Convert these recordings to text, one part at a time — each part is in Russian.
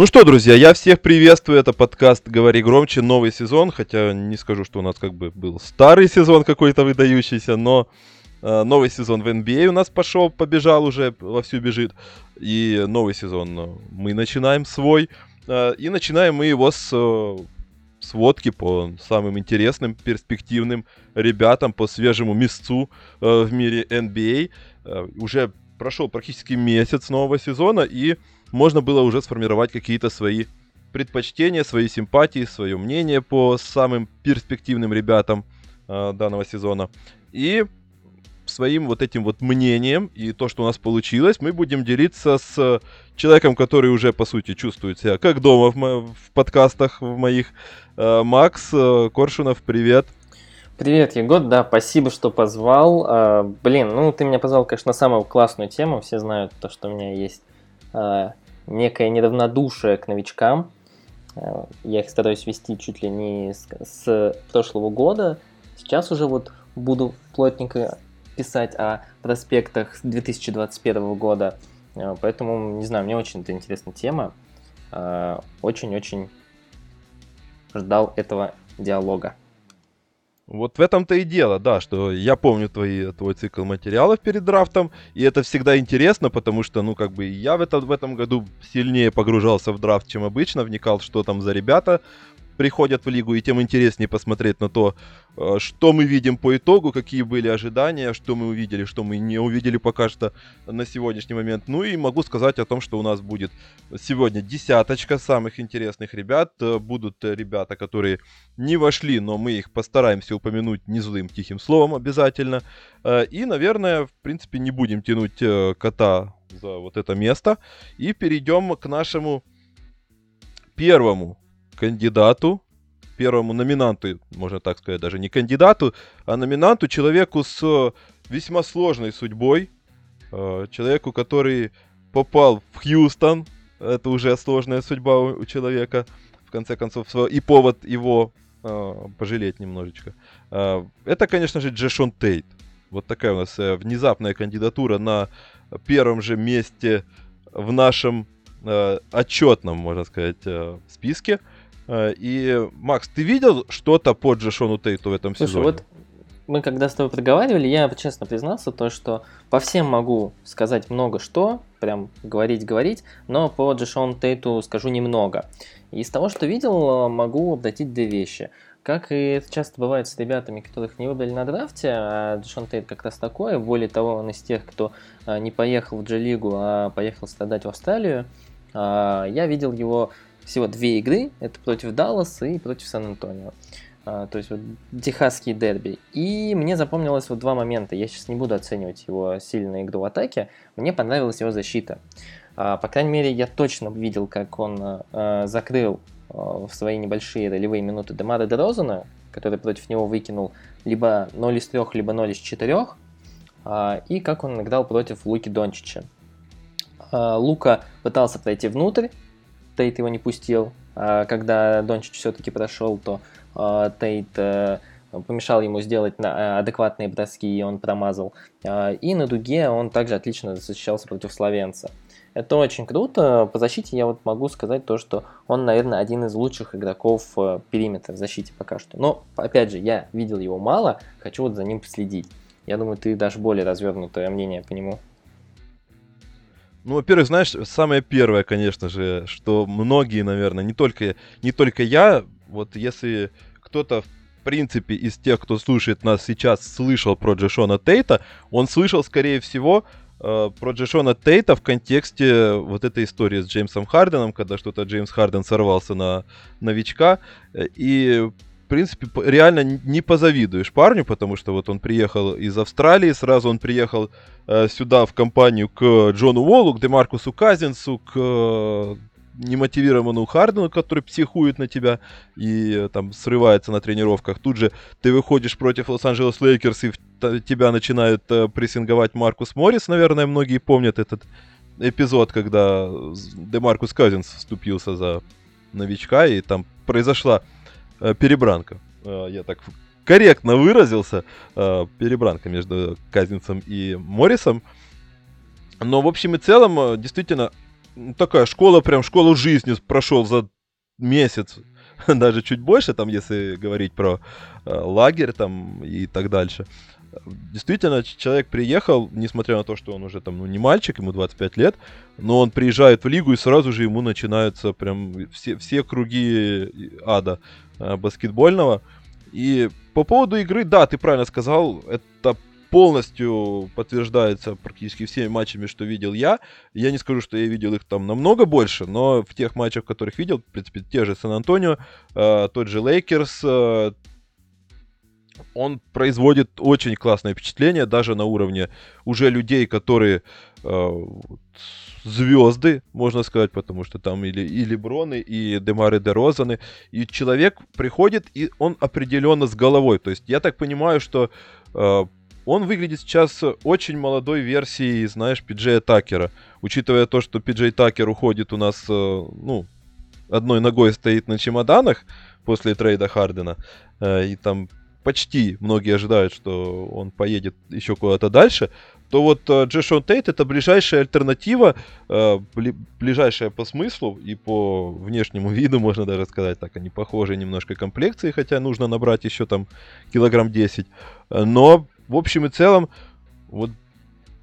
Ну что, друзья, я всех приветствую. Это подкаст «Говори громче», новый сезон. Хотя не скажу, что у нас как бы был старый сезон какой-то выдающийся, но э, новый сезон в NBA у нас пошел, побежал уже, вовсю бежит. И новый сезон э, мы начинаем свой. Э, и начинаем мы его с э, сводки по самым интересным, перспективным ребятам, по свежему месту э, в мире NBA. Э, уже прошел практически месяц нового сезона, и можно было уже сформировать какие-то свои предпочтения, свои симпатии, свое мнение по самым перспективным ребятам э, данного сезона. И своим вот этим вот мнением и то, что у нас получилось, мы будем делиться с человеком, который уже, по сути, чувствует себя как дома в, мо- в подкастах в моих. Э, Макс э, Коршунов, привет. Привет, Егор, да, спасибо, что позвал. А, блин, ну ты меня позвал, конечно, на самую классную тему. Все знают то, что у меня есть некое неравнодушие к новичкам. А, я их стараюсь вести чуть ли не с, с прошлого года. Сейчас уже вот буду плотненько писать о проспектах 2021 года. А, поэтому, не знаю, мне очень это интересная тема. Очень-очень ждал этого диалога. Вот в этом-то и дело, да, что я помню твои, твой цикл материалов перед драфтом, и это всегда интересно, потому что, ну, как бы я в, это, в этом году сильнее погружался в драфт, чем обычно, вникал, что там за ребята приходят в лигу, и тем интереснее посмотреть на то, э, что мы видим по итогу, какие были ожидания, что мы увидели, что мы не увидели пока что на сегодняшний момент. Ну и могу сказать о том, что у нас будет сегодня десяточка самых интересных ребят. Э, Будут ребята, которые не вошли, но мы их постараемся упомянуть не злым тихим словом обязательно. Э, И, наверное, в принципе, не будем тянуть кота за вот это место. И перейдем к нашему первому кандидату, первому номинанту, можно так сказать, даже не кандидату, а номинанту, человеку с э, весьма сложной судьбой, э, человеку, который попал в Хьюстон, это уже сложная судьба у человека, в конце концов, и повод его э, пожалеть немножечко. Это, конечно же, Джешон Тейт. Вот такая у нас внезапная кандидатура на первом же месте в нашем отчетном, можно сказать, списке. Э, И, Макс, ты видел что-то по Джешону Тейту в этом Слушай, сезоне? вот мы когда с тобой проговаривали, я честно признался, то, что по всем могу сказать много что, прям говорить-говорить, но по Джешону Тейту скажу немного. Из того, что видел, могу обратить две вещи. Как и это часто бывает с ребятами, которых не выбрали на драфте, а Джешон Тейт как раз такой, более того, он из тех, кто а, не поехал в G-лигу, а поехал страдать в Австралию. А, Я видел его всего две игры, это против Далласа и против Сан-Антонио. А, то есть вот техасский дерби. И мне запомнилось вот два момента. Я сейчас не буду оценивать его сильную игру в атаке. Мне понравилась его защита. А, по крайней мере, я точно видел, как он а, закрыл в свои небольшие ролевые минуты Демара Дерозана, который против него выкинул либо 0 из 3, либо 0 из 4. а, и как он играл против Луки Дончича. Лука пытался пройти внутрь, Тейт его не пустил. А когда Дончич все-таки прошел, то а, Тейт э, помешал ему сделать э, адекватные броски, и он промазал. А, И на дуге он также отлично защищался против Словенца. Это очень круто. По защите я вот могу сказать то, что он, наверное, один из лучших игроков э, периметра в защите пока что. Но, опять же, я видел его мало, хочу вот за ним последить. Я думаю, ты дашь более развернутое мнение по нему. Ну, во-первых, знаешь, самое первое, конечно же, что многие, наверное, не только, не только я, вот если кто-то в принципе из тех, кто слушает нас сейчас, слышал про Джешона Тейта, он слышал, скорее всего, э, про Джешона Тейта в контексте вот этой истории с Джеймсом Харденом, когда что-то Джеймс Харден сорвался на новичка, э, и принципе, реально не позавидуешь парню, потому что вот он приехал из Австралии, сразу он приехал э, сюда в компанию к Джону Уоллу, к Демаркусу Казинсу, к э, немотивированному Хардену, который психует на тебя и э, там срывается на тренировках. Тут же ты выходишь против Лос-Анджелес Лейкерс, и в- тебя начинает э, прессинговать Маркус Моррис. Наверное, многие помнят этот эпизод, когда с- Демаркус Казинс вступился за новичка, и там произошла э, перебранка. Э, я так корректно выразился. э, перебранка между Казинцем и Моррисом. Но в общем и целом, э, действительно, такая школа, прям школу жизни прошел за месяц, даже чуть больше, там, если говорить про э, лагерь там и так дальше. Действительно, человек приехал, несмотря на то, что он уже там, ну, не мальчик, ему 25 лет, но он приезжает в лигу, и сразу же ему начинаются прям все, все круги ада э, баскетбольного. И по поводу игры, да, ты правильно сказал, это полностью подтверждается практически всеми матчами, что видел я. Я не скажу, что я видел их там намного больше, но в тех матчах, которых видел, в принципе, те же Сан-Антонио, э, тот же Лейкерс, э, он производит очень классное впечатление, даже на уровне уже людей, которые э, звезды, можно сказать, потому что там или, и Леброны, и Демары Дерозаны, и человек приходит, и он определенно с головой. То есть я так понимаю, что э, он выглядит сейчас очень молодой версией, знаешь, Пиджея Такера. Учитывая то, что Пиджей Такер уходит у нас, э, ну, одной ногой стоит на чемоданах после трейда Хардена, э, и там почти многие ожидают, что он поедет еще куда-то дальше, то вот э, Джешон Тейт это ближайшая альтернатива, э, ближайшая по смыслу и по внешнему виду, можно даже сказать, так они похожи немножко комплекции, хотя нужно набрать еще там килограмм 10. Но в общем и целом, вот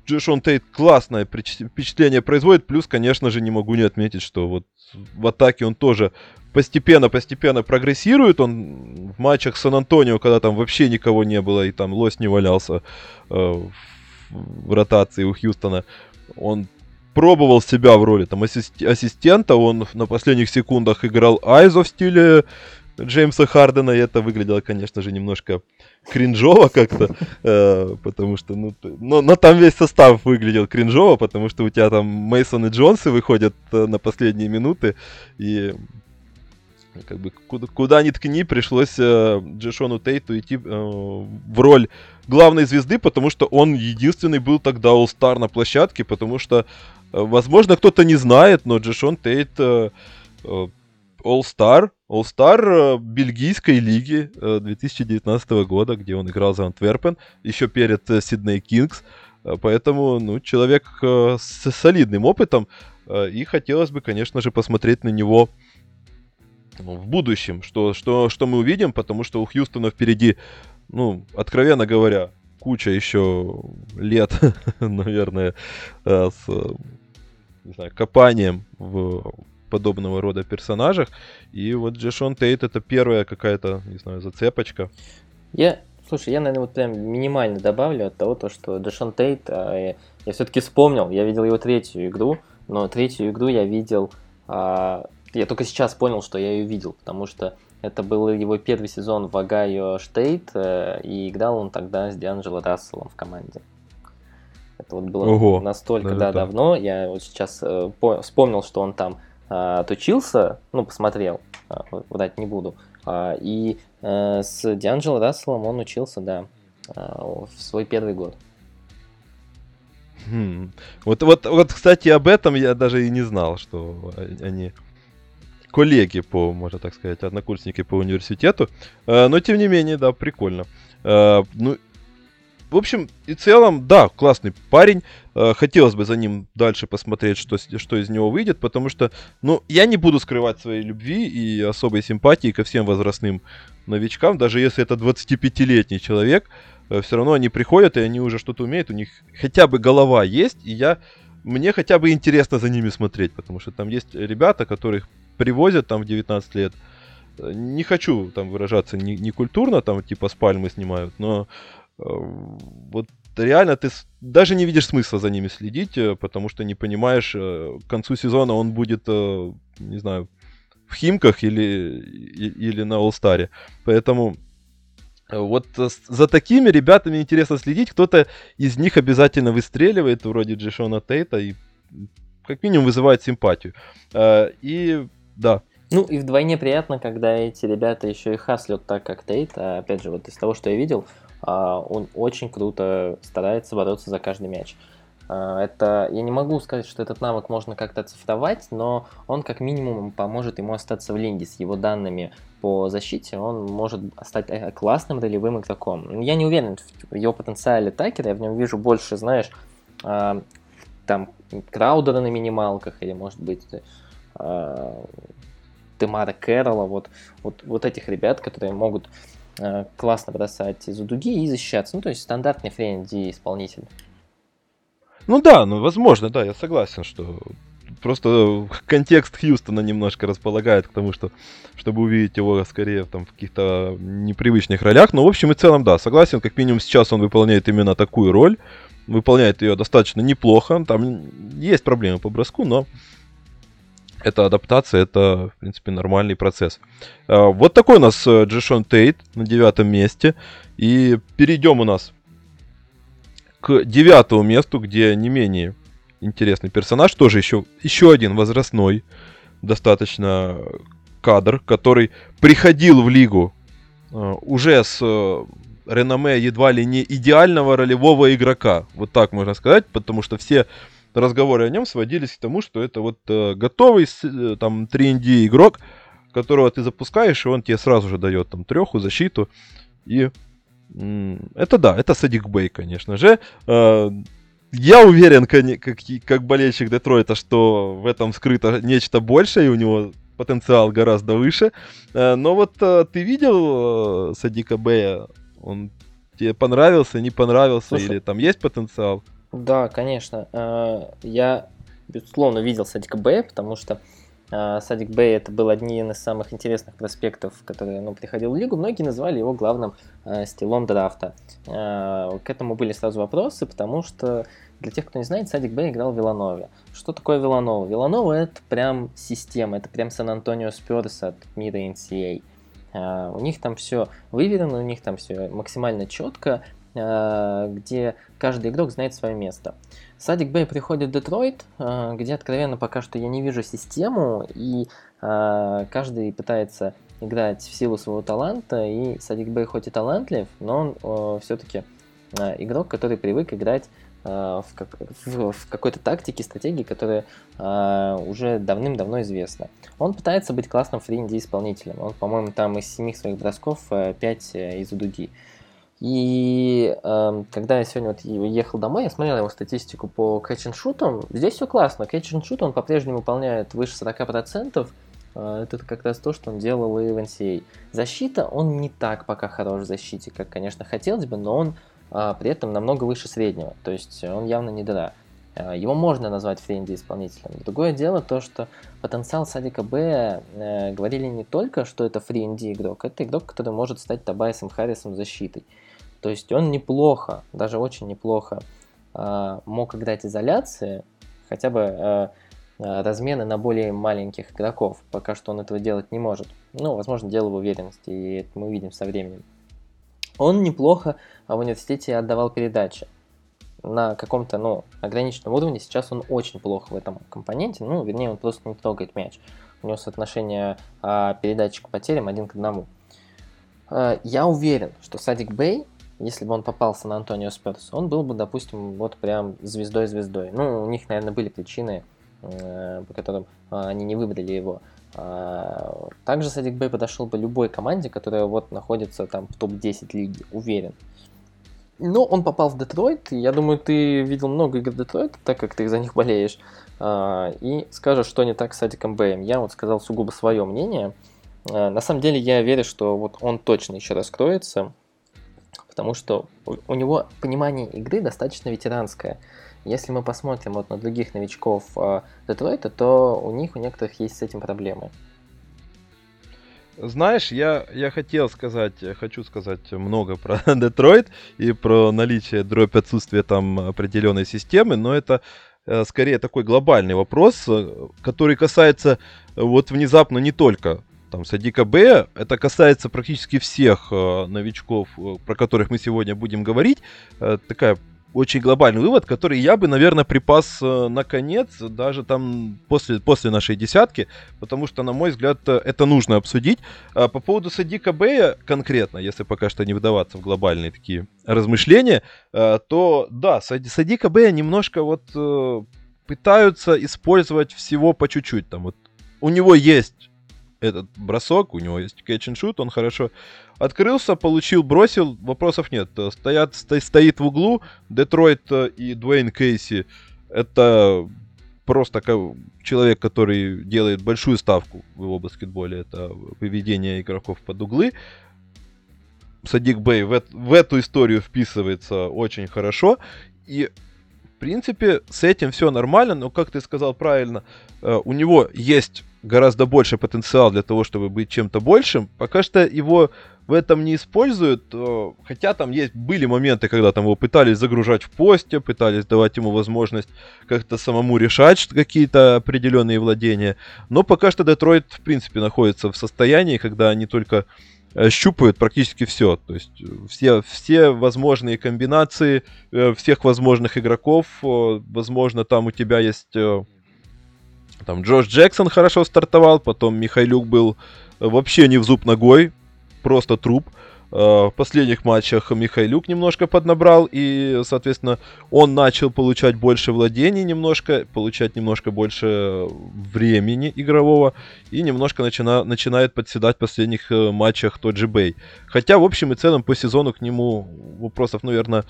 Джешон Тейт классное впечатление производит, плюс, конечно же, не могу не отметить, что вот в атаке он тоже постепенно-постепенно прогрессирует. Он в матчах Сан-Антонио, когда там вообще никого не было и там лось не валялся э, в ротации у Хьюстона, он пробовал себя в роли там ассистента, он на последних секундах играл Айзо в стиле Джеймса Хардена, и это выглядело, конечно же, немножко кринжово как-то, э, потому что, ну, но, но там весь состав выглядел кринжово, потому что у тебя там Мейсон и Джонсы выходят э, на последние минуты, и как бы куда, куда ни ткни, пришлось э, Джешону Тейту идти э, в роль главной звезды, потому что он единственный был тогда All-Star на площадке, потому что, э, возможно, кто-то не знает, но Джешон Тейт э, э, All-Star, All-Star э, бельгийской лиги 2019 э, года, где он играл за Антверпен, еще перед Сидней Кингс. Поэтому, ну, человек с солидным опытом, и хотелось бы, конечно же, посмотреть на него в будущем, что, что, что мы увидим, потому что у Хьюстона впереди, ну, откровенно говоря, куча еще лет, наверное, с не знаю, копанием в подобного рода персонажах. И вот Джешон Тейт это первая какая-то, не знаю, зацепочка. Я, слушай, я, наверное, вот прям минимально добавлю от того, то, что Джешон Тейт, а, я, я все-таки вспомнил, я видел его третью игру, но третью игру я видел, а, я только сейчас понял, что я ее видел, потому что это был его первый сезон в Огайо Стейт, э, и играл он тогда с Дианджело Расселом в команде. Это вот было Ого, настолько да, да, давно. Я вот сейчас э, по- вспомнил, что он там отучился, ну, посмотрел, а, врать не буду, а, и а, с Дианджело Расселом он учился, да, а, в свой первый год. Хм. Вот, вот, вот, кстати, об этом я даже и не знал, что они коллеги по, можно так сказать, однокурсники по университету. Но, тем не менее, да, прикольно. Ну, в общем и целом, да, классный парень. Э, хотелось бы за ним дальше посмотреть, что, что из него выйдет, потому что, ну, я не буду скрывать своей любви и особой симпатии ко всем возрастным новичкам, даже если это 25-летний человек, э, все равно они приходят, и они уже что-то умеют, у них хотя бы голова есть, и я, мне хотя бы интересно за ними смотреть, потому что там есть ребята, которых привозят там в 19 лет, э, не хочу там выражаться не, не там типа с пальмы снимают, но вот реально ты даже не видишь смысла за ними следить, э, потому что не понимаешь, э, к концу сезона он будет, э, не знаю, в Химках или, или на All-Star. Поэтому вот за такими ребятами интересно следить. Кто-то из них обязательно выстреливает, вроде Джешона Тейта, и как минимум вызывает симпатию. И да, ну и вдвойне приятно, когда эти ребята еще и хаслят так, как Тейт. А, опять же, вот из того, что я видел, он очень круто старается бороться за каждый мяч. А, это, я не могу сказать, что этот навык можно как-то цифровать, но он как минимум поможет ему остаться в линге с его данными по защите, он может стать э, классным ролевым игроком. Я не уверен в его потенциале Такера, я в нем вижу больше, знаешь, а, там Краудера на минималках, или, может быть, Темара Кэрролла, вот, вот, вот этих ребят, которые могут классно бросать из-за дуги и защищаться. Ну, то есть стандартный френди исполнитель. Ну да, ну возможно, да, я согласен, что просто контекст Хьюстона немножко располагает к тому, что чтобы увидеть его скорее там, в каких-то непривычных ролях. Но в общем и целом, да, согласен, как минимум сейчас он выполняет именно такую роль. Выполняет ее достаточно неплохо. Там есть проблемы по броску, но это адаптация, это, в принципе, нормальный процесс. А, вот такой у нас э, Джешон Тейт на девятом месте. И перейдем у нас к девятому месту, где не менее интересный персонаж, тоже еще, еще один возрастной достаточно кадр, который приходил в лигу э, уже с э, реноме едва ли не идеального ролевого игрока, вот так можно сказать, потому что все разговоры о нем сводились к тому, что это вот э, готовый э, там 3D игрок, которого ты запускаешь, и он тебе сразу же дает там треху, защиту, и это да, это Садик Бэй, конечно же. Э, я уверен, как, как болельщик Детройта, что в этом скрыто нечто большее, и у него потенциал гораздо выше. Э, но вот э, ты видел Садика Бэя? Он тебе понравился, не понравился, Слушай, или там есть потенциал? Да, конечно. Я, безусловно, видел Садика Бэя, потому что а, Садик Бэй это был один из самых интересных проспектов, который ну, приходил в лигу. Многие называли его главным э, стилом драфта. К этому были сразу вопросы, потому что для тех, кто не знает, Садик Бэй играл в Виланове. Что такое Виланова? Виланова это прям система, это прям Сан-Антонио Спёрс от мира NCAA. Э, у них там все выверено, у них там все максимально четко, где каждый игрок знает свое место. Садик Бэй приходит в Детройт, э, где откровенно пока что я не вижу систему, и э, каждый пытается играть в силу своего таланта, и Садик Бэй хоть и талантлив, но он все-таки э, игрок, который привык играть в, в, какой-то тактике, стратегии, которая уже давным-давно известна. Он пытается быть классным фринди исполнителем. Он, по-моему, там из семи своих бросков 5 из дуги. И э, когда я сегодня вот ехал домой, я смотрел его статистику по shoot. Здесь все классно. Shoot он по-прежнему выполняет выше 40%. Э, это как раз то, что он делал и в NCAA. Защита, он не так пока хорош в защите, как, конечно, хотелось бы, но он э, при этом намного выше среднего. То есть он явно не дыра. Э, его можно назвать френди исполнителем. Другое дело то, что потенциал Садика Б э, говорили не только, что это френди игрок, это игрок, который может стать Табайсом Харрисом защитой. То есть он неплохо, даже очень неплохо э, мог играть изоляции, хотя бы э, размены на более маленьких игроков. Пока что он этого делать не может. Ну, возможно, дело в уверенности, и это мы увидим со временем. Он неплохо в университете отдавал передачи. На каком-то, ну, ограниченном уровне сейчас он очень плохо в этом компоненте. Ну, вернее, он просто не трогает мяч. У него соотношение а, к потерям один к одному. Я уверен, что Садик Бэй если бы он попался на Антонио Сперс, он был бы, допустим, вот прям звездой-звездой. Ну, у них, наверное, были причины, э, по которым э, они не выбрали его. А, также Садик Бэй подошел бы любой команде, которая вот находится там в топ-10 лиги, уверен. Но он попал в Детройт, я думаю, ты видел много игр Детройта, так как ты за них болеешь, а, и скажешь, что не так с Садиком Бэем. Я вот сказал сугубо свое мнение. А, на самом деле я верю, что вот он точно еще раскроется, потому что у него понимание игры достаточно ветеранское. Если мы посмотрим вот на других новичков э, Детройта, то у них у некоторых есть с этим проблемы. Знаешь, я, я хотел сказать, хочу сказать много про Детройт и про наличие дробь отсутствия там определенной системы, но это э, скорее такой глобальный вопрос, э, который касается э, вот внезапно не только там Садика Б. Это касается практически всех э, новичков, э, про которых мы сегодня будем говорить. Э, такая очень глобальный вывод, который я бы, наверное, припас э, на даже там после, после нашей десятки, потому что, на мой взгляд, э, это нужно обсудить. А по поводу Садика Бэя конкретно, если пока что не вдаваться в глобальные такие размышления, э, то да, Садика Бэя немножко вот э, пытаются использовать всего по чуть-чуть. Там вот у него есть этот бросок, у него есть catch and shoot, он хорошо открылся, получил, бросил, вопросов нет. Стоят, сто, стоит в углу Детройт э, и Дуэйн Кейси это просто человек, который делает большую ставку в его баскетболе, это поведение игроков под углы. Садик Бэй в, в эту историю вписывается очень хорошо. И, в принципе, с этим все нормально, но, как ты сказал правильно, э, у него есть гораздо больше потенциал для того, чтобы быть чем-то большим. Пока что его в этом не используют, хотя там есть, были моменты, когда там его пытались загружать в посте, пытались давать ему возможность как-то самому решать какие-то определенные владения, но пока что Детройт, в принципе, находится в состоянии, когда они только э, щупают практически все. То есть э, все, все возможные комбинации э, всех возможных игроков. Возможно, там у тебя есть... Там Джош Джексон хорошо стартовал, потом Михайлюк был вообще не в зуб ногой, просто труп. Э, в последних матчах Михайлюк немножко поднабрал, и, соответственно, он начал получать больше владений немножко, получать немножко больше времени игрового, и немножко начина, начинает подседать в последних э, матчах тот же Бэй. Хотя, в общем и целом, по сезону к нему вопросов, наверное,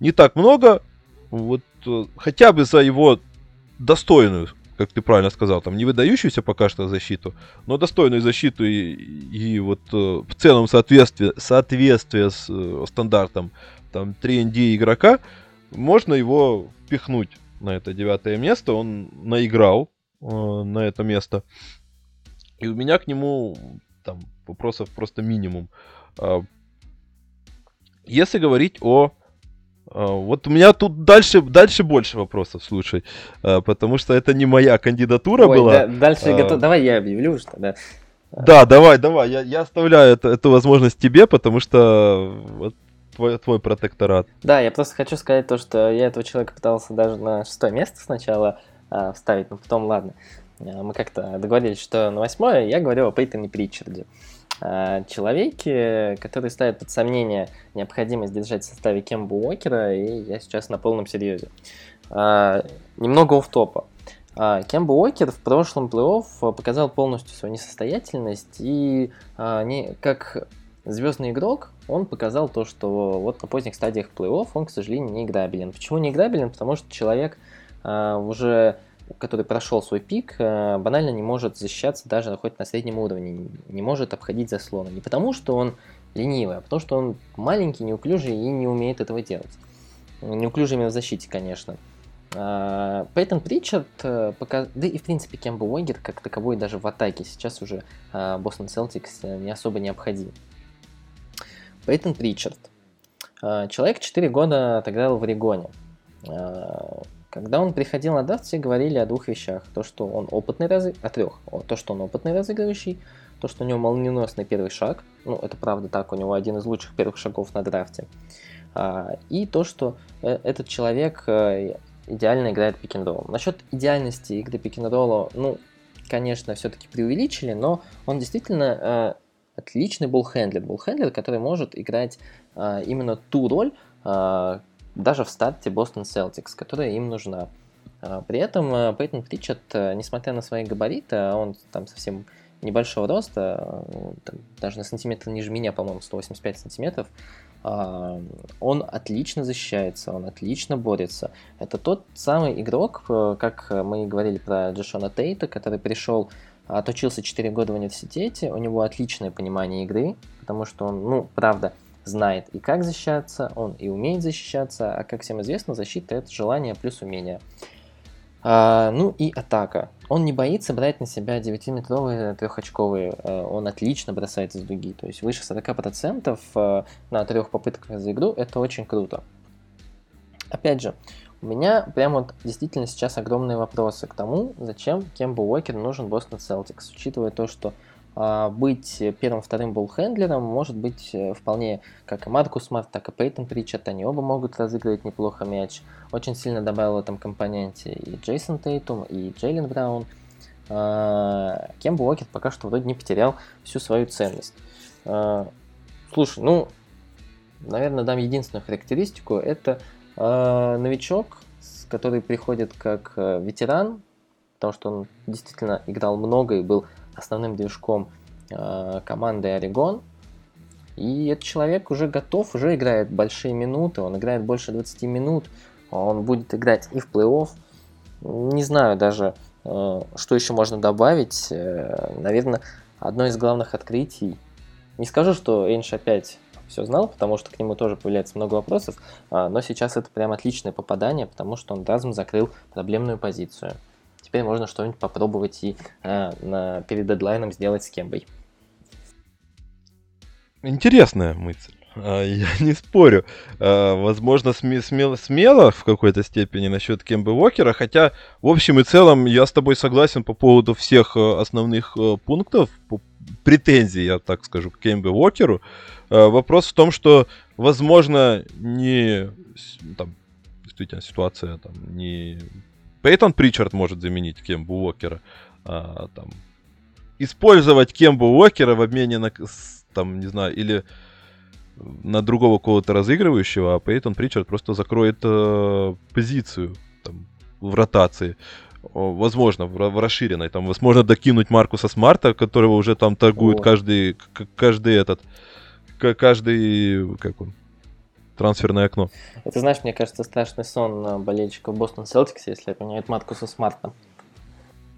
не так много. Вот э, хотя бы за его достойную как ты правильно сказал, там не выдающуюся пока что защиту, но достойную защиту и, и вот э, в целом соответствие, соответствие с э, стандартом там 3ND игрока, можно его впихнуть на это девятое место. Он наиграл э, на это место. И у меня к нему там вопросов просто минимум. Э, если говорить о а, вот у меня тут дальше, дальше больше вопросов, слушай, а, потому что это не моя кандидатура Ой, была. Да, дальше а... готов... Давай я объявлю, что да. Да, давай, давай, я, я оставляю это, эту возможность тебе, потому что вот твой, твой протекторат. Да, я просто хочу сказать то, что я этого человека пытался даже на шестое место сначала а, вставить, но потом, ладно, мы как-то договорились, что на восьмое я говорю о Пейтоне Притчарде. А, человеки, которые ставят под сомнение необходимость держать в составе Кембу Уокера, и я сейчас на полном серьезе. А, немного оф топа а, Кембо Уокер в прошлом плей-офф показал полностью свою несостоятельность, и не, как звездный игрок он показал то, что вот на поздних стадиях плей-офф он, к сожалению, не играбелен. Почему не играбелен? Потому что человек уже который прошел свой пик, э, банально не может защищаться даже хоть на среднем уровне, не может обходить заслоны. Не потому, что он ленивый, а потому, что он маленький, неуклюжий и не умеет этого делать. Неуклюжий именно в защите, конечно. А, Пейтон Причард, э, пока... да и в принципе Кембо Уэггер как таковой даже в атаке сейчас уже Бостон Селтикс э, не особо необходим. Пейтон Причард. Человек 4 года отыграл в Орегоне. Когда он приходил на драфт, все говорили о двух вещах. То, что он опытный разыгрывающий, о трех. То, что он опытный разыгрывающий, то, что у него молниеносный первый шаг. Ну, это правда так, у него один из лучших первых шагов на драфте. А, и то, что э, этот человек э, идеально играет пик Насчет идеальности игры пик ну, конечно, все-таки преувеличили, но он действительно э, отличный буллхендлер. Буллхендлер, который может играть именно ту роль, даже в старте Бостон Celtics, которая им нужна. А, при этом э, Пейтон Притчет, э, несмотря на свои габариты, а он там совсем небольшого роста, там, даже на сантиметр ниже меня, по-моему, 185 сантиметров, а, он отлично защищается, он отлично борется. Это тот самый игрок, как мы говорили про Джошона Тейта, который пришел, отучился 4 года в университете, у него отличное понимание игры, потому что он, ну, правда, знает и как защищаться, он и умеет защищаться, а как всем известно, защита это желание плюс умение. А, ну и атака. Он не боится брать на себя 9-метровые трехочковые, а, он отлично бросает из дуги, то есть выше 40% а, на трех попытках за игру, это очень круто. Опять же, у меня прям вот действительно сейчас огромные вопросы к тому, зачем Кемба Уокер нужен Бостон Селтикс, учитывая то, что быть первым-вторым ball handler ом может быть э, вполне как и Маркус Смарт, так и Пейтон Причард. Они оба могут разыгрывать неплохо мяч. Очень сильно добавил в этом компоненте и Джейсон Тейтум, и Джейлен Браун. А, Кемба Уокер пока что вроде не потерял всю свою ценность. А, слушай, ну, наверное, дам единственную характеристику. Это новичок, который приходит как э, ветеран, потому что он действительно играл много и был основным движком э, команды Орегон. И этот человек уже готов, уже играет большие минуты, он играет больше 20 минут, он будет играть и в плей-офф. не знаю даже, э, что еще можно добавить. Э, наверное, одно из главных открытий. Не скажу, что Эйнш опять все знал, потому что к нему тоже появляется много вопросов, а, но сейчас это прям отличное попадание, потому что он разом закрыл проблемную позицию. Теперь можно что-нибудь попробовать и а, на, перед дедлайном сделать с Кембой. Интересная мысль. А, я не спорю. А, возможно, смело, смело в какой-то степени насчет Кембы Уокера, хотя в общем и целом я с тобой согласен по поводу всех э, основных э, пунктов, претензий, я так скажу, к Кембе Уокеру. А, вопрос в том, что, возможно, не там, действительно ситуация там не Пейтон Причард может заменить Кембу Уокера, а, там, использовать Кембу Уокера в обмене на, там, не знаю, или на другого кого-то разыгрывающего, а Пейтон Причард просто закроет э, позицию там, в ротации. Возможно, в, в расширенной. Там, возможно, докинуть Маркуса Смарта, которого уже там торгуют каждый, каждый этот, каждый, как он, трансферное окно. Это, знаешь, мне кажется, страшный сон болельщиков Бостон Селтикс, если поменяют Маркуса Смарта.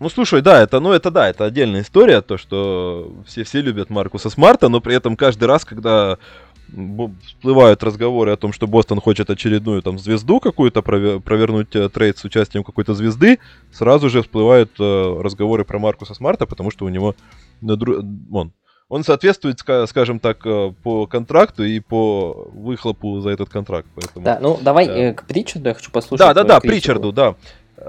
Ну, слушай, да, это, ну, это да, это отдельная история, то, что все, все любят Маркуса Смарта, но при этом каждый раз, когда всплывают разговоры о том, что Бостон хочет очередную там звезду какую-то провернуть э, trade с участием какой-то звезды, сразу же всплывают э, разговоры про Маркуса Смарта, потому что у него он, он соответствует, скажем так, э, по контракту и по выхлопу за этот контракт. Поэтому, да, ну давай да. к Причарду я хочу послушать. Да, да, да, Причарду, да.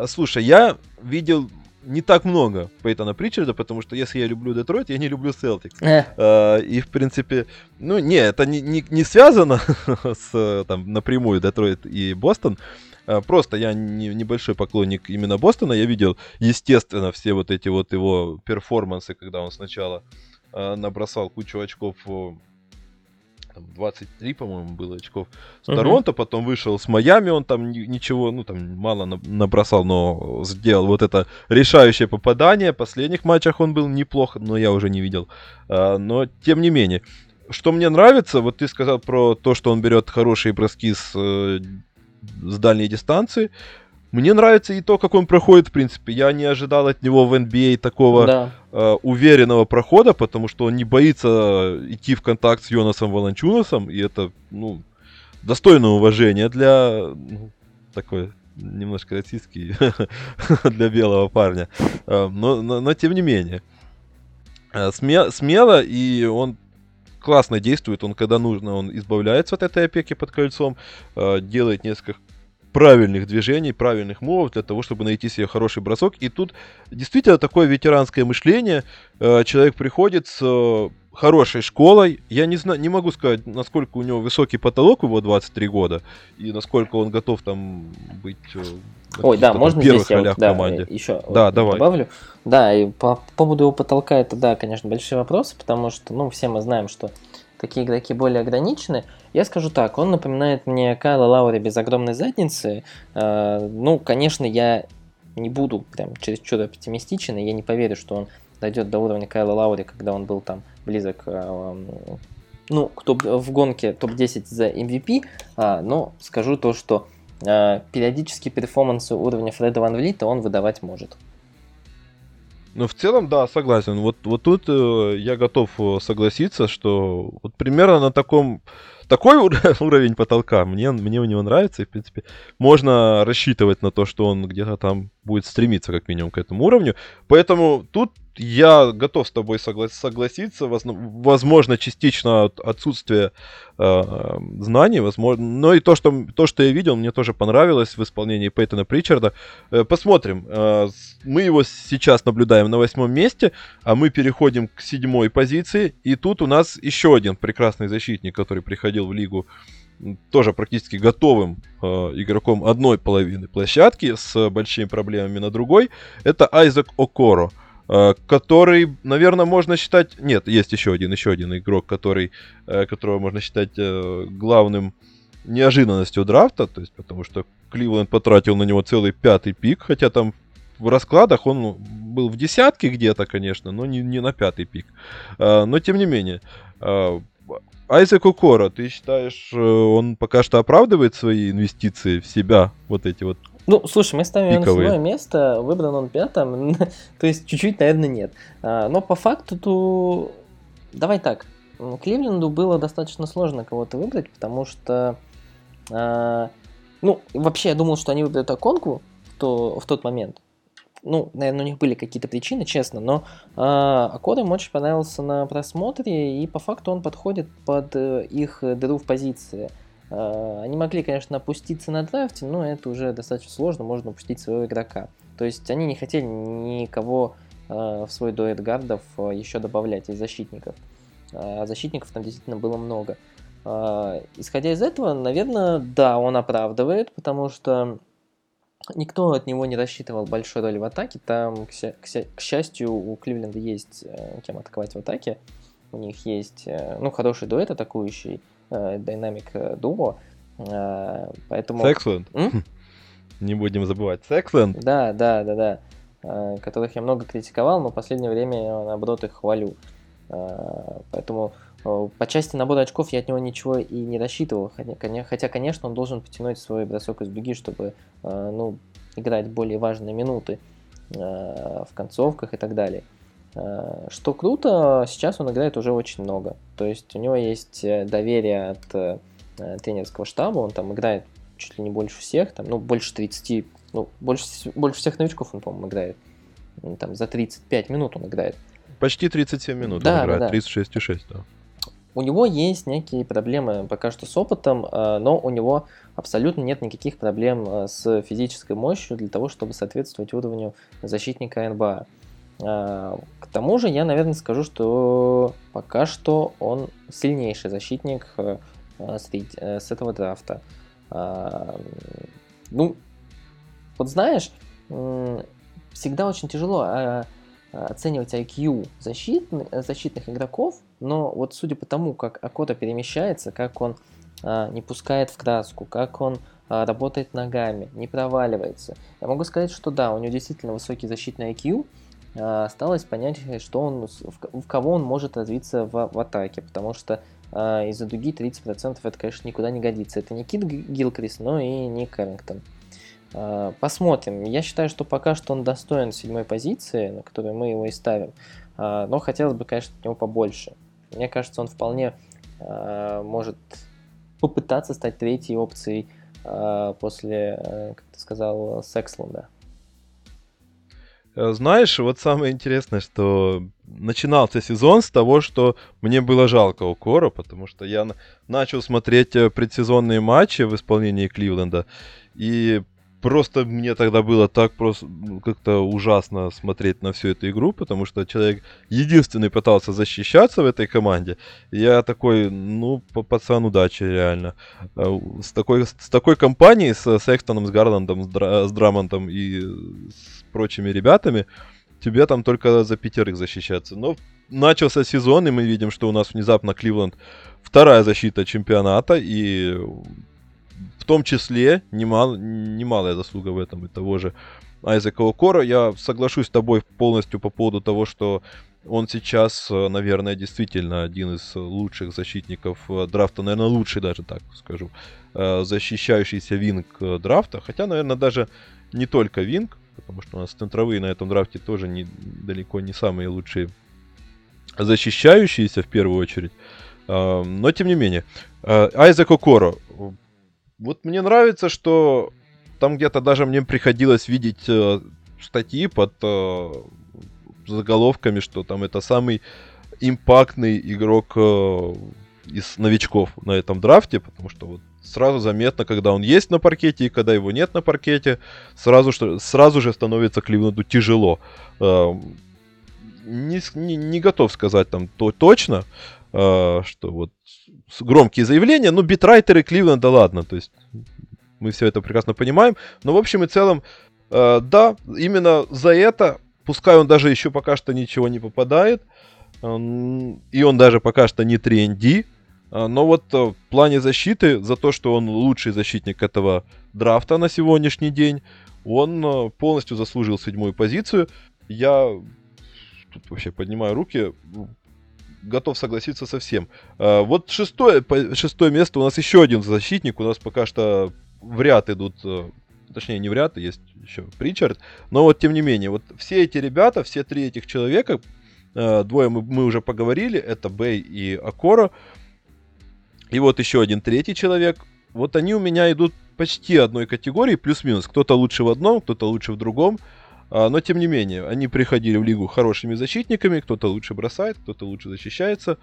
Слушай, я видел не так много Пейтона Причарда, потому что если я люблю Детройт, я не люблю Селтикс. Э. и, в принципе, ну, не, это не, не, не связано с, там, напрямую Детройт и Бостон. А, просто я не, небольшой поклонник именно Бостона. Я видел, естественно, все вот эти вот его перформансы, когда он сначала э, набросал кучу очков там 23, по-моему, было очков с uh-huh. Торонто, потом вышел с Майами, он там ничего, ну там мало набросал, но сделал вот это решающее попадание. В последних матчах он был неплохо, но я уже не видел. А, но тем не менее, что мне нравится, вот ты сказал про то, что он берет хорошие броски с, э, с дальней дистанции. Мне нравится и то, как он проходит, в принципе. Я не ожидал от него в NBA такого да. э, уверенного прохода, потому что он не боится идти в контакт с Йонасом Волончунасом, и это, ну, достойное уважение для ну, такой немножко российский для белого парня. Э, но, но, но тем не менее. Э, сме, смело, и он классно действует. Он, когда нужно, он избавляется от этой опеки под кольцом, э, делает несколько правильных движений, правильных мувов для того, чтобы найти себе хороший бросок. И тут действительно такое ветеранское мышление. Э, человек приходит с э, хорошей школой. Я не знаю, не могу сказать, насколько у него высокий потолок его 23 года и насколько он готов там быть э, Ой, да, можно первых здесь я да, команде. еще да, вот давай. добавлю. Да, и по поводу его потолка это, да, конечно, большие вопросы, потому что, ну, все мы знаем, что такие игроки более ограничены. Я скажу так, он напоминает мне Кайла Лаури без огромной задницы. Э, ну, конечно, я не буду прям чересчур оптимистичен, и я не поверю, что он дойдет до уровня Кайла Лаури, когда он был там близок э, ну, к топ, в гонке топ-10 за MVP, а, но скажу то, что э, периодически перформансы уровня Фреда Ван Влита он выдавать может. Ну, в целом, да, согласен. Вот, вот тут э, я готов э, согласиться, что вот примерно на таком такой уровень потолка мне, мне у него нравится, и, в принципе, можно рассчитывать на то, что он где-то там будет стремиться, как минимум, к этому уровню. Поэтому тут я готов с тобой согла- согласиться. Возможно, частично от отсутствие э, знаний, возможно. Но и то что, то, что я видел, мне тоже понравилось в исполнении Пейтона Причарда. Э, посмотрим. Э, мы его сейчас наблюдаем на восьмом месте, а мы переходим к седьмой позиции. И тут у нас еще один прекрасный защитник, который приходил в лигу тоже практически готовым э, игроком одной половины площадки с большими проблемами на другой. Это Айзек Окоро. Э, который, наверное, можно считать... Нет, есть еще один, еще один игрок, который, э, которого можно считать э, главным неожиданностью драфта, то есть потому что Кливленд потратил на него целый пятый пик, хотя там в раскладах он ну, был в десятке где-то, конечно, но не, не на пятый пик. Но тем не менее, Айзек Укора, ты считаешь, он пока что оправдывает свои инвестиции в себя, вот эти вот Ну, слушай, мы ставим его на седьмое место, выбран он пятым, то есть чуть-чуть, наверное, нет. А, но по факту, то... давай так, Кливленду было достаточно сложно кого-то выбрать, потому что, а, ну, вообще я думал, что они выберут то, в тот момент. Ну, наверное, у них были какие-то причины, честно, но а, Акор им очень понравился на просмотре, и по факту он подходит под э, их дыру в позиции. А, они могли, конечно, опуститься на драфте, но это уже достаточно сложно, можно упустить своего игрока. То есть они не хотели никого а, в свой дуэт гардов а, еще добавлять из защитников. А защитников там действительно было много. Исходя из этого, наверное, да, он оправдывает, потому что никто от него не рассчитывал большой роли в атаке. Там, к, счастью, у Кливленда есть э, кем атаковать в атаке. У них есть э, ну, хороший дуэт атакующий, Dynamic Duo. Поэтому... Сексленд. Не будем забывать. Сексленд. Да, да, да, да. Которых я много критиковал, но в последнее время я, наоборот, их хвалю. Поэтому по части набора очков я от него ничего и не рассчитывал. Хотя, конечно, он должен потянуть свой бросок из дуги, чтобы ну, играть более важные минуты в концовках и так далее. Э, что круто, сейчас он играет уже очень много. То есть у него есть э, доверие от э, тренерского штаба, он там играет чуть ли не больше всех, там, ну, больше 30, ну, больше, больше всех новичков он, по-моему, играет. Там за 35 минут он играет. Почти 37 минут да, он играет, да, да. 36,6, да. У него есть некие проблемы пока что с опытом, но у него абсолютно нет никаких проблем с физической мощью для того, чтобы соответствовать уровню защитника НБА. А, к тому же я, наверное, скажу, что пока что он сильнейший защитник э, э, с этого драфта. Ну, вот знаешь, всегда очень тяжело оценивать IQ защитных игроков, но вот судя по тому, как Акота перемещается, как он не пускает в краску, как он работает ногами, не проваливается, я могу сказать, что да, у него действительно высокий защитный IQ, а, осталось понять, что он, в кого он может развиться в, в атаке, потому что э, из-за дуги 30% это, конечно, никуда не годится. Это не Кит Гилкрис, но и не Кэррингтон. Э, посмотрим. Я считаю, что пока что он достоин седьмой позиции, на которую мы его и ставим, э, но хотелось бы, конечно, от него побольше. Мне кажется, он вполне э, может попытаться стать третьей опцией э, после, э, как ты сказал, Сексленда. Э, знаешь, вот самое интересное, что начинался сезон с того, что мне было жалко Укора, потому что я начал смотреть э, предсезонные матчи в исполнении Кливленда, и просто мне тогда было так просто ну, как-то ужасно смотреть на всю эту игру, потому что человек единственный пытался защищаться в этой команде. Я такой, ну, пацан удачи, реально. Э, с такой, с такой компанией, с Секстоном, с Гарландом, с, Дра, с Драмонтом и с прочими ребятами, тебе там только за пятерых защищаться. Но начался сезон, и мы видим, что у нас внезапно Кливленд вторая защита чемпионата, и том числе немал, немалая заслуга в этом и того же Айзека Окора. Я соглашусь с тобой полностью по поводу того, что он сейчас, наверное, действительно один из лучших защитников э, драфта, наверное, лучший даже так скажу, э, защищающийся винг э, драфта. Хотя, наверное, даже не только винг, потому что у нас центровые на этом драфте тоже не, далеко не самые лучшие защищающиеся в первую очередь. Но тем не менее. Айзек Окоро вот мне нравится, что там где-то даже мне приходилось видеть э, статьи под э, заголовками, что там это самый импактный игрок э, из новичков на этом драфте, потому что вот сразу заметно, когда он есть на паркете и когда его нет на паркете, сразу, что, сразу же становится Кливленду тяжело. Э, не, не, не готов сказать там то точно, что вот громкие заявления. Ну, битрайтеры Кливленда, ладно, то есть мы все это прекрасно понимаем. Но в общем и целом, э, да, именно за это, пускай он даже еще пока что ничего не попадает, э, и он даже пока что не 3 э, но вот в плане защиты, за то, что он лучший защитник этого драфта на сегодняшний день, он полностью заслужил седьмую позицию. Я тут вообще поднимаю руки, готов согласиться со всем. А, вот шестое, шестое место у нас еще один защитник. У нас пока что в ряд идут э, точнее не в ряд, есть еще Причард, но вот тем не менее, вот все эти ребята, все три этих человека, э, двое мы, мы уже поговорили, это Бэй и Акора, и вот еще один третий человек, вот они у меня идут почти одной категории, плюс-минус, кто-то лучше в одном, кто-то лучше в другом, но тем не менее, они приходили в лигу хорошими защитниками, кто-то лучше бросает, кто-то лучше защищается,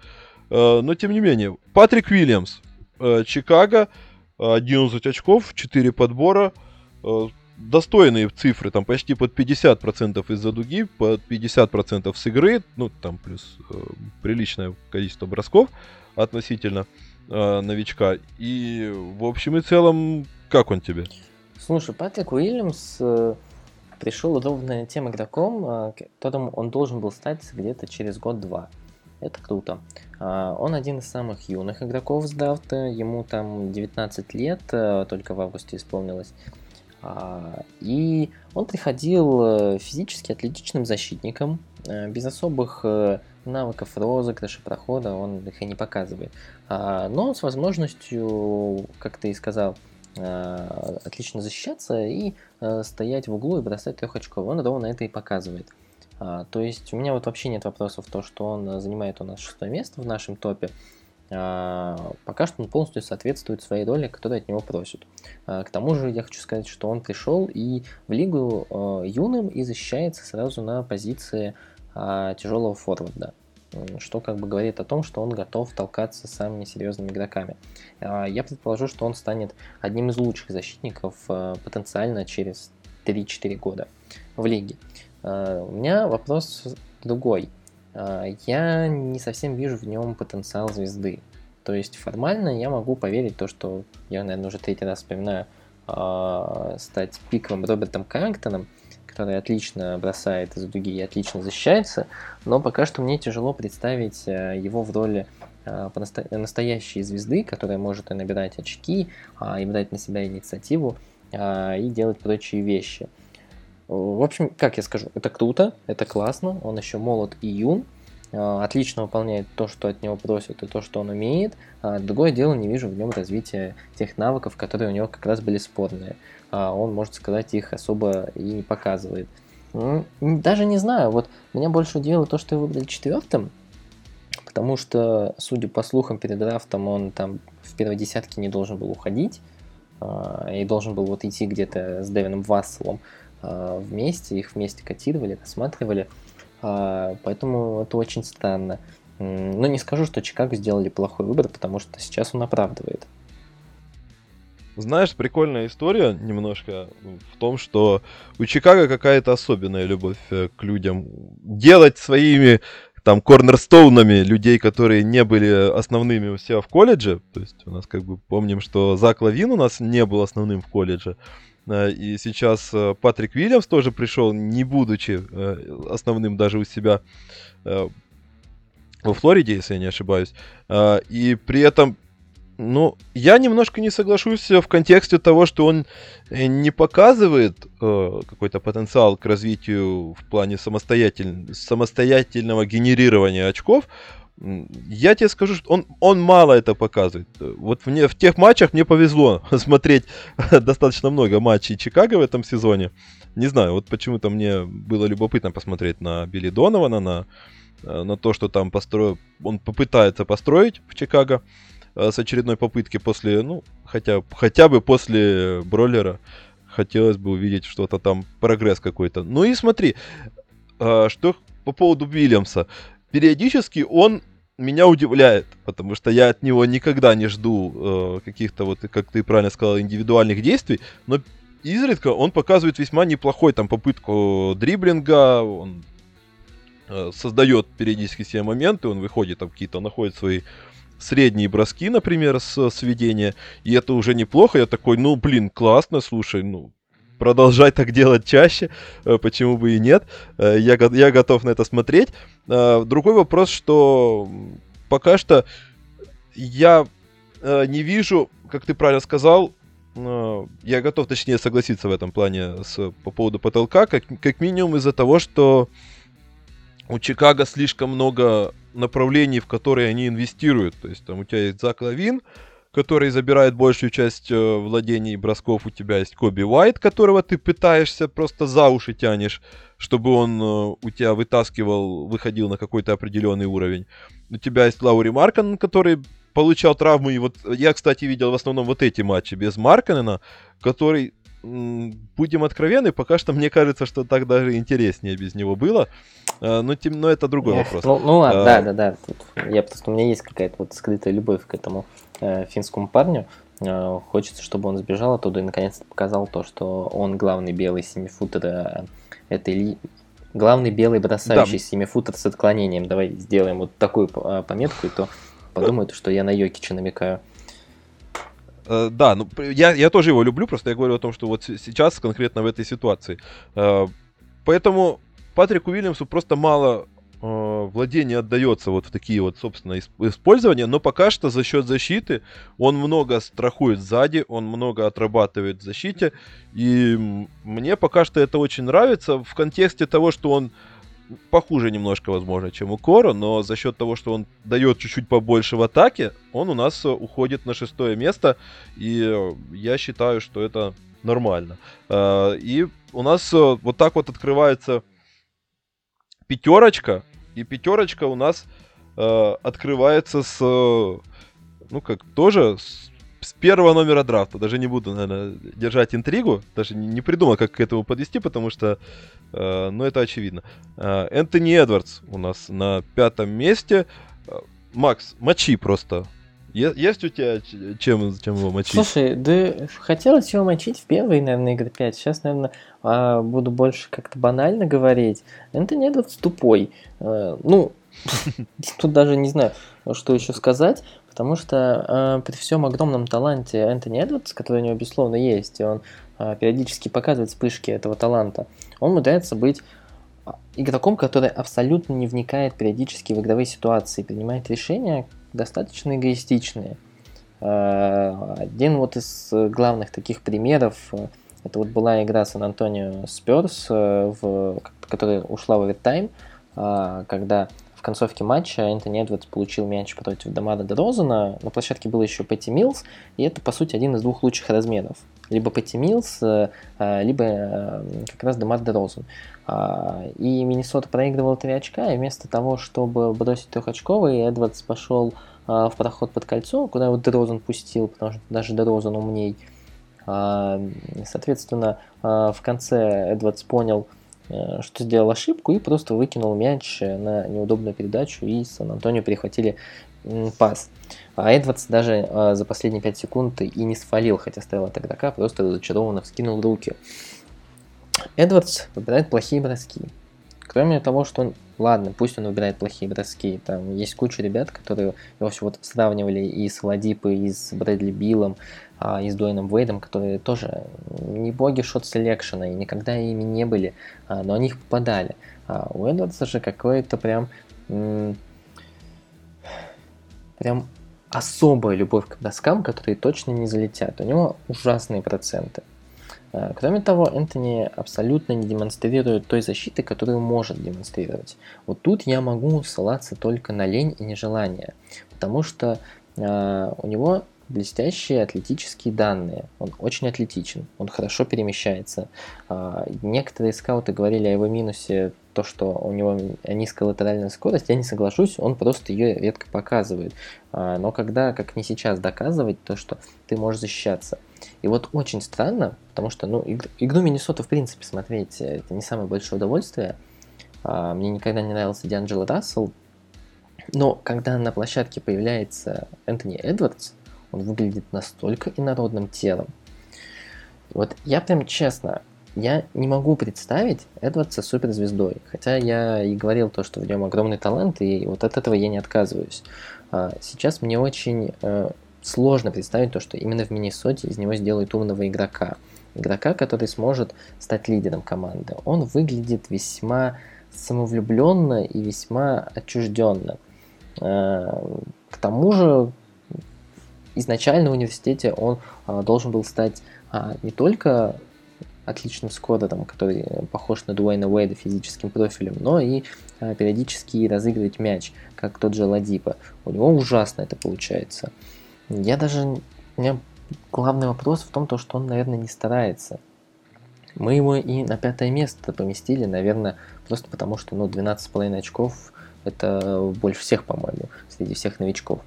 а, но тем не менее, Патрик Уильямс, э, Чикаго, 11 очков, 4 подбора, э, достойные цифры, там почти под 50% из-за дуги, под 50% с игры, ну там плюс э, приличное количество бросков относительно э, новичка. И в общем и целом, как он тебе? Слушай, Патрик Уильямс э, пришел ровно тем игроком, э, которым он должен был стать где-то через год-два. Это круто. А, он один из самых юных игроков с драфта, ему там 19 лет, э, только в августе исполнилось. А, и он приходил э, физически атлетичным защитником, э, без особых навыков розыгрыша, прохода, он их и не показывает. А, но с возможностью, как ты и сказал, отлично защищаться и стоять в углу и бросать трехочковый. Он ровно это и показывает. А, то есть у меня вот вообще нет вопросов то, что он занимает у нас шестое место в нашем топе. А, пока что он полностью соответствует своей роли, которую от него просят. А, к тому же я хочу сказать, что он пришел и в лигу юным и защищается сразу на позиции тяжелого форварда что как бы говорит о том, что он готов толкаться с самыми серьезными игроками. А, я предположу, что он станет одним из лучших защитников а, потенциально через 3-4 года в лиге. А, у меня вопрос другой. А, я не совсем вижу в нем потенциал звезды. То есть формально я могу поверить то, что я, наверное, уже третий раз вспоминаю стать пиковым Робертом Каррингтоном, который отлично бросает из дуги и отлично защищается, но пока что мне тяжело представить его в роли настоящей звезды, которая может и набирать очки, и брать на себя инициативу, и делать прочие вещи. В общем, как я скажу, это круто, это классно, он еще молод и юн, а, отлично выполняет то, что от него просят и то, что он умеет. А, другое дело, не вижу в нем развития тех навыков, которые у него как раз были спорные. А, он, может сказать, их особо и не показывает. Даже не знаю, вот меня больше удивило то, что его выбрали четвертым, потому что, судя по слухам перед драфтом, он там в первой десятке не должен был уходить и должен был вот идти где-то с Дэвином Васселом. А, вместе, их вместе котировали, рассматривали. А, поэтому это очень странно. Но не скажу, что Чикаго сделали плохой выбор, потому что сейчас он оправдывает. Знаешь, прикольная история немножко в том, что у Чикаго какая-то особенная любовь э, к людям. Делать своими там корнерстоунами людей, которые не были основными у себя в колледже. То есть у нас как бы помним, что Зак Лавин у нас не был основным в колледже. Э, и сейчас э, Патрик Уильямс тоже пришел, не будучи э, основным даже у себя во Флориде, если я не ошибаюсь. И при этом, ну, я немножко не соглашусь в контексте того, что он не показывает какой-то потенциал к развитию в плане самостоятель... самостоятельного генерирования очков. Я тебе скажу, что он, он мало это показывает. Вот мне, в тех матчах мне повезло смотреть достаточно много матчей Чикаго в этом сезоне. Не знаю, вот почему-то мне было любопытно посмотреть на Билли Донована, на, э, на то, что там построил, он попытается построить в Чикаго э, с очередной попытки после, ну, хотя, хотя бы после Броллера. Хотелось бы увидеть что-то там, прогресс какой-то. Ну и смотри, э, что по поводу Уильямса периодически он меня удивляет, потому что я от него никогда не жду э, каких-то, вот, как ты правильно сказал, индивидуальных действий, но изредка он показывает весьма неплохой там попытку дриблинга, он э, создает периодически себе моменты, он выходит там какие-то, находит свои средние броски, например, с сведения, и это уже неплохо, я такой, ну, блин, классно, слушай, ну, продолжать так делать чаще, э, почему бы и нет. Э, я, я готов на это смотреть. Э, другой вопрос, что пока что я не вижу, как ты правильно сказал, я готов, точнее, согласиться в этом плане с, по поводу потолка, как, как минимум из-за того, что у Чикаго слишком много направлений, в которые они инвестируют. То есть там у тебя есть Зак Лавин, который забирает большую часть э, владений и бросков. У тебя есть Коби Уайт, которого ты пытаешься просто за уши тянешь, чтобы он э, у тебя вытаскивал, выходил на какой-то определенный уровень. У тебя есть Лаури Маркан, который получал травму. И вот я, кстати, видел в основном вот эти матчи без Марканена, который будем откровенны, пока что мне кажется, что так даже интереснее без него было. А, но, тем, но это другой Эх, вопрос. Ну, ну ладно, а, да, да, да. Тут я просто у меня есть какая-то вот скрытая любовь к этому э, финскому парню. Э, хочется, чтобы он сбежал оттуда и наконец-то показал то, что он главный белый семифутер э, этой ли... главный белый бросающий да. семифутер с отклонением. Давай сделаем вот такую э, пометку, и то подумают, что я на Йокича намекаю. Uh, да, ну я, я тоже его люблю, просто я говорю о том, что вот сейчас конкретно в этой ситуации. Uh, поэтому Патрику Уильямсу просто мало э, владения отдается вот в такие вот, собственно, использования, но пока что за счет защиты он много страхует сзади, он много отрабатывает в защите, и мне пока что это очень нравится в контексте того, что он похуже немножко, возможно, чем у Коро, но за счет того, что он дает чуть-чуть побольше в атаке, он у нас уходит на шестое место, и я считаю, что это нормально. Э, и у нас э, вот так вот открывается пятерочка, и пятерочка у нас э, открывается с, ну как, тоже с, с первого номера драфта. Даже не буду, наверное, держать интригу, даже не, придумал, как к этому подвести, потому что, э, ну это очевидно. Э, Энтони Эдвардс у нас на пятом месте. Э, Макс, мочи просто есть у тебя чем, чем его мочить? Слушай, да хотелось его мочить в первой, наверное, игры 5. Сейчас, наверное, а, буду больше как-то банально говорить. Энтони Эдвардс тупой. А, ну, тут даже не знаю, что еще сказать, потому что а, при всем огромном таланте Энтони Эдвардс, который у него, безусловно, есть, и он периодически показывает вспышки этого таланта, он умудряется быть игроком, который абсолютно не вникает периодически в игровые ситуации, принимает решения, достаточно эгоистичные. А, один вот из главных таких примеров, э, это вот была игра Сан-Антонио Сперс, э, в, которая ушла в овертайм, а, когда в концовке матча Энтони Эдвардс получил мяч против Дамара Дерозана. На площадке был еще Пэтти Милс, и это, по сути, один из двух лучших разменов. Либо Пэтти Милс, э, либо как раз Дамар Дерозан. А, и Миннесота проигрывал 3 очка, и вместо того, чтобы бросить трехочковый, Эдвардс пошел в проход под кольцо, куда его Дрозен пустил, потому что даже Дрозен умней. А, соответственно, в конце Эдвардс понял, э, что сделал ошибку, и просто выкинул мяч на неудобную передачу, и Сан-Антонио перехватили пас. А Эдвардс даже за последние 5 секунд и не свалил, хотя стоял от игрока, просто разочарованно вскинул руки. Эдвардс выбирает плохие броски. Кроме того, что он, ладно, пусть он выбирает плохие броски, там есть куча ребят, которые его все вот сравнивали и с Владипой, и с Брэдли Биллом, а, и с Дуэйном Вейдом, которые тоже не боги шот селекшена и никогда ими не были, а, но они их попадали. А у Эдвардса же какой-то прям прям особая любовь к броскам, которые точно не залетят. У него ужасные проценты. Э, кроме того, Энтони абсолютно не демонстрирует той защиты, которую может демонстрировать. Вот тут я могу ссылаться только на лень и нежелание, потому что э, у него блестящие атлетические данные. Он очень атлетичен, он хорошо перемещается. Э, некоторые скауты говорили о его минусе то, что у него низкая латеральная скорость, я не соглашусь, он просто ее редко показывает. Э, но когда, как не сейчас, доказывать то, что ты можешь защищаться – и вот очень странно, потому что, ну, игру Миннесота, в принципе, смотреть, э, это не самое большое удовольствие. А, мне никогда не нравился Дианджело Рассел, но когда на площадке появляется Энтони Эдвардс, он выглядит настолько инородным телом. Вот я прям честно, я не могу представить Эдвардса суперзвездой. Хотя я и говорил то, что в нем огромный талант, и вот от этого я не отказываюсь. А, сейчас мне очень э, сложно представить то, что именно в Миннесоте из него сделают умного игрока. Игрока, который сможет стать лидером команды. Он выглядит весьма самовлюбленно и весьма отчужденно. Э, к тому же, изначально в университете он а, должен был стать а, не только отличным скорером, который похож на Дуэйна Уэйда физическим профилем, но и а, периодически разыгрывать мяч, как тот же Ладипа. У него ужасно это получается. Я даже... У меня главный вопрос в том, то, что он, наверное, не старается. Мы его и на пятое место поместили, наверное, просто потому что, ну, 12,5 очков – это больше всех, по-моему, среди всех новичков.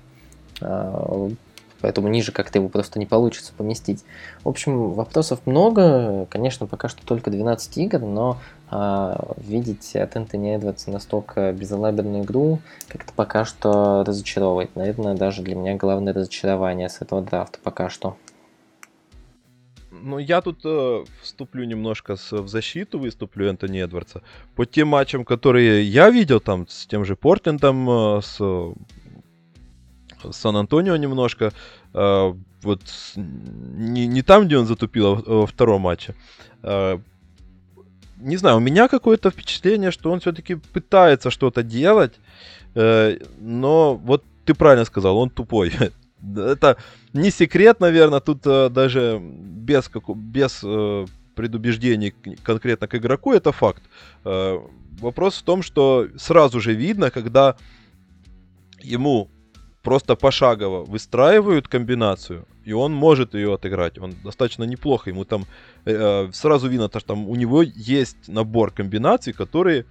Поэтому ниже как-то его просто не получится поместить. В общем, вопросов много, конечно, пока что только 12 игр, но а, видеть от Энтони Эдвардса настолько безалаберную игру как-то пока что разочаровывает. Наверное, даже для меня главное разочарование с этого драфта пока что. Ну, я тут э, вступлю немножко с, в защиту, выступлю Энтони Эдвардса. По тем матчам, которые я видел, там, с тем же Портлендом, э, с Сан-Антонио немножко. Э, вот не, не там, где он затупил, а во втором матче. Э, не знаю, у меня какое-то впечатление, что он все-таки пытается что-то делать, э, но вот ты правильно сказал, он тупой. Это не секрет, наверное, тут даже без, без предубеждений конкретно к игроку, это факт. Вопрос в том, что сразу же видно, когда ему просто пошагово выстраивают комбинацию, и он может ее отыграть. Он достаточно неплохо. Ему там э, э сразу видно, что там у него есть набор комбинаций, которые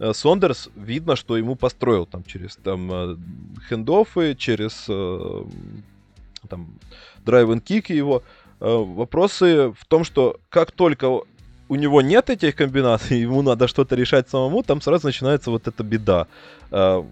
э, Сондерс видно, что ему построил там через там э, хендофы, через э, там драйв кики его. Э, вопросы в том, что как только у него нет этих комбинаций, ему надо что-то решать самому, там сразу начинается вот эта беда. Э,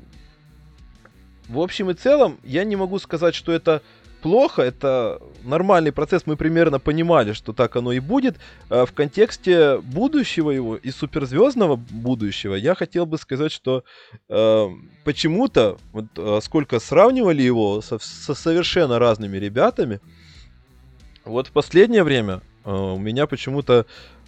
в общем и целом, я не могу сказать, что это плохо, это нормальный процесс, мы примерно понимали, что так оно и будет. А в контексте будущего его и суперзвездного будущего я хотел бы сказать, что э, почему-то, вот, э, сколько сравнивали его со, со совершенно разными ребятами, вот в последнее время э, у меня почему-то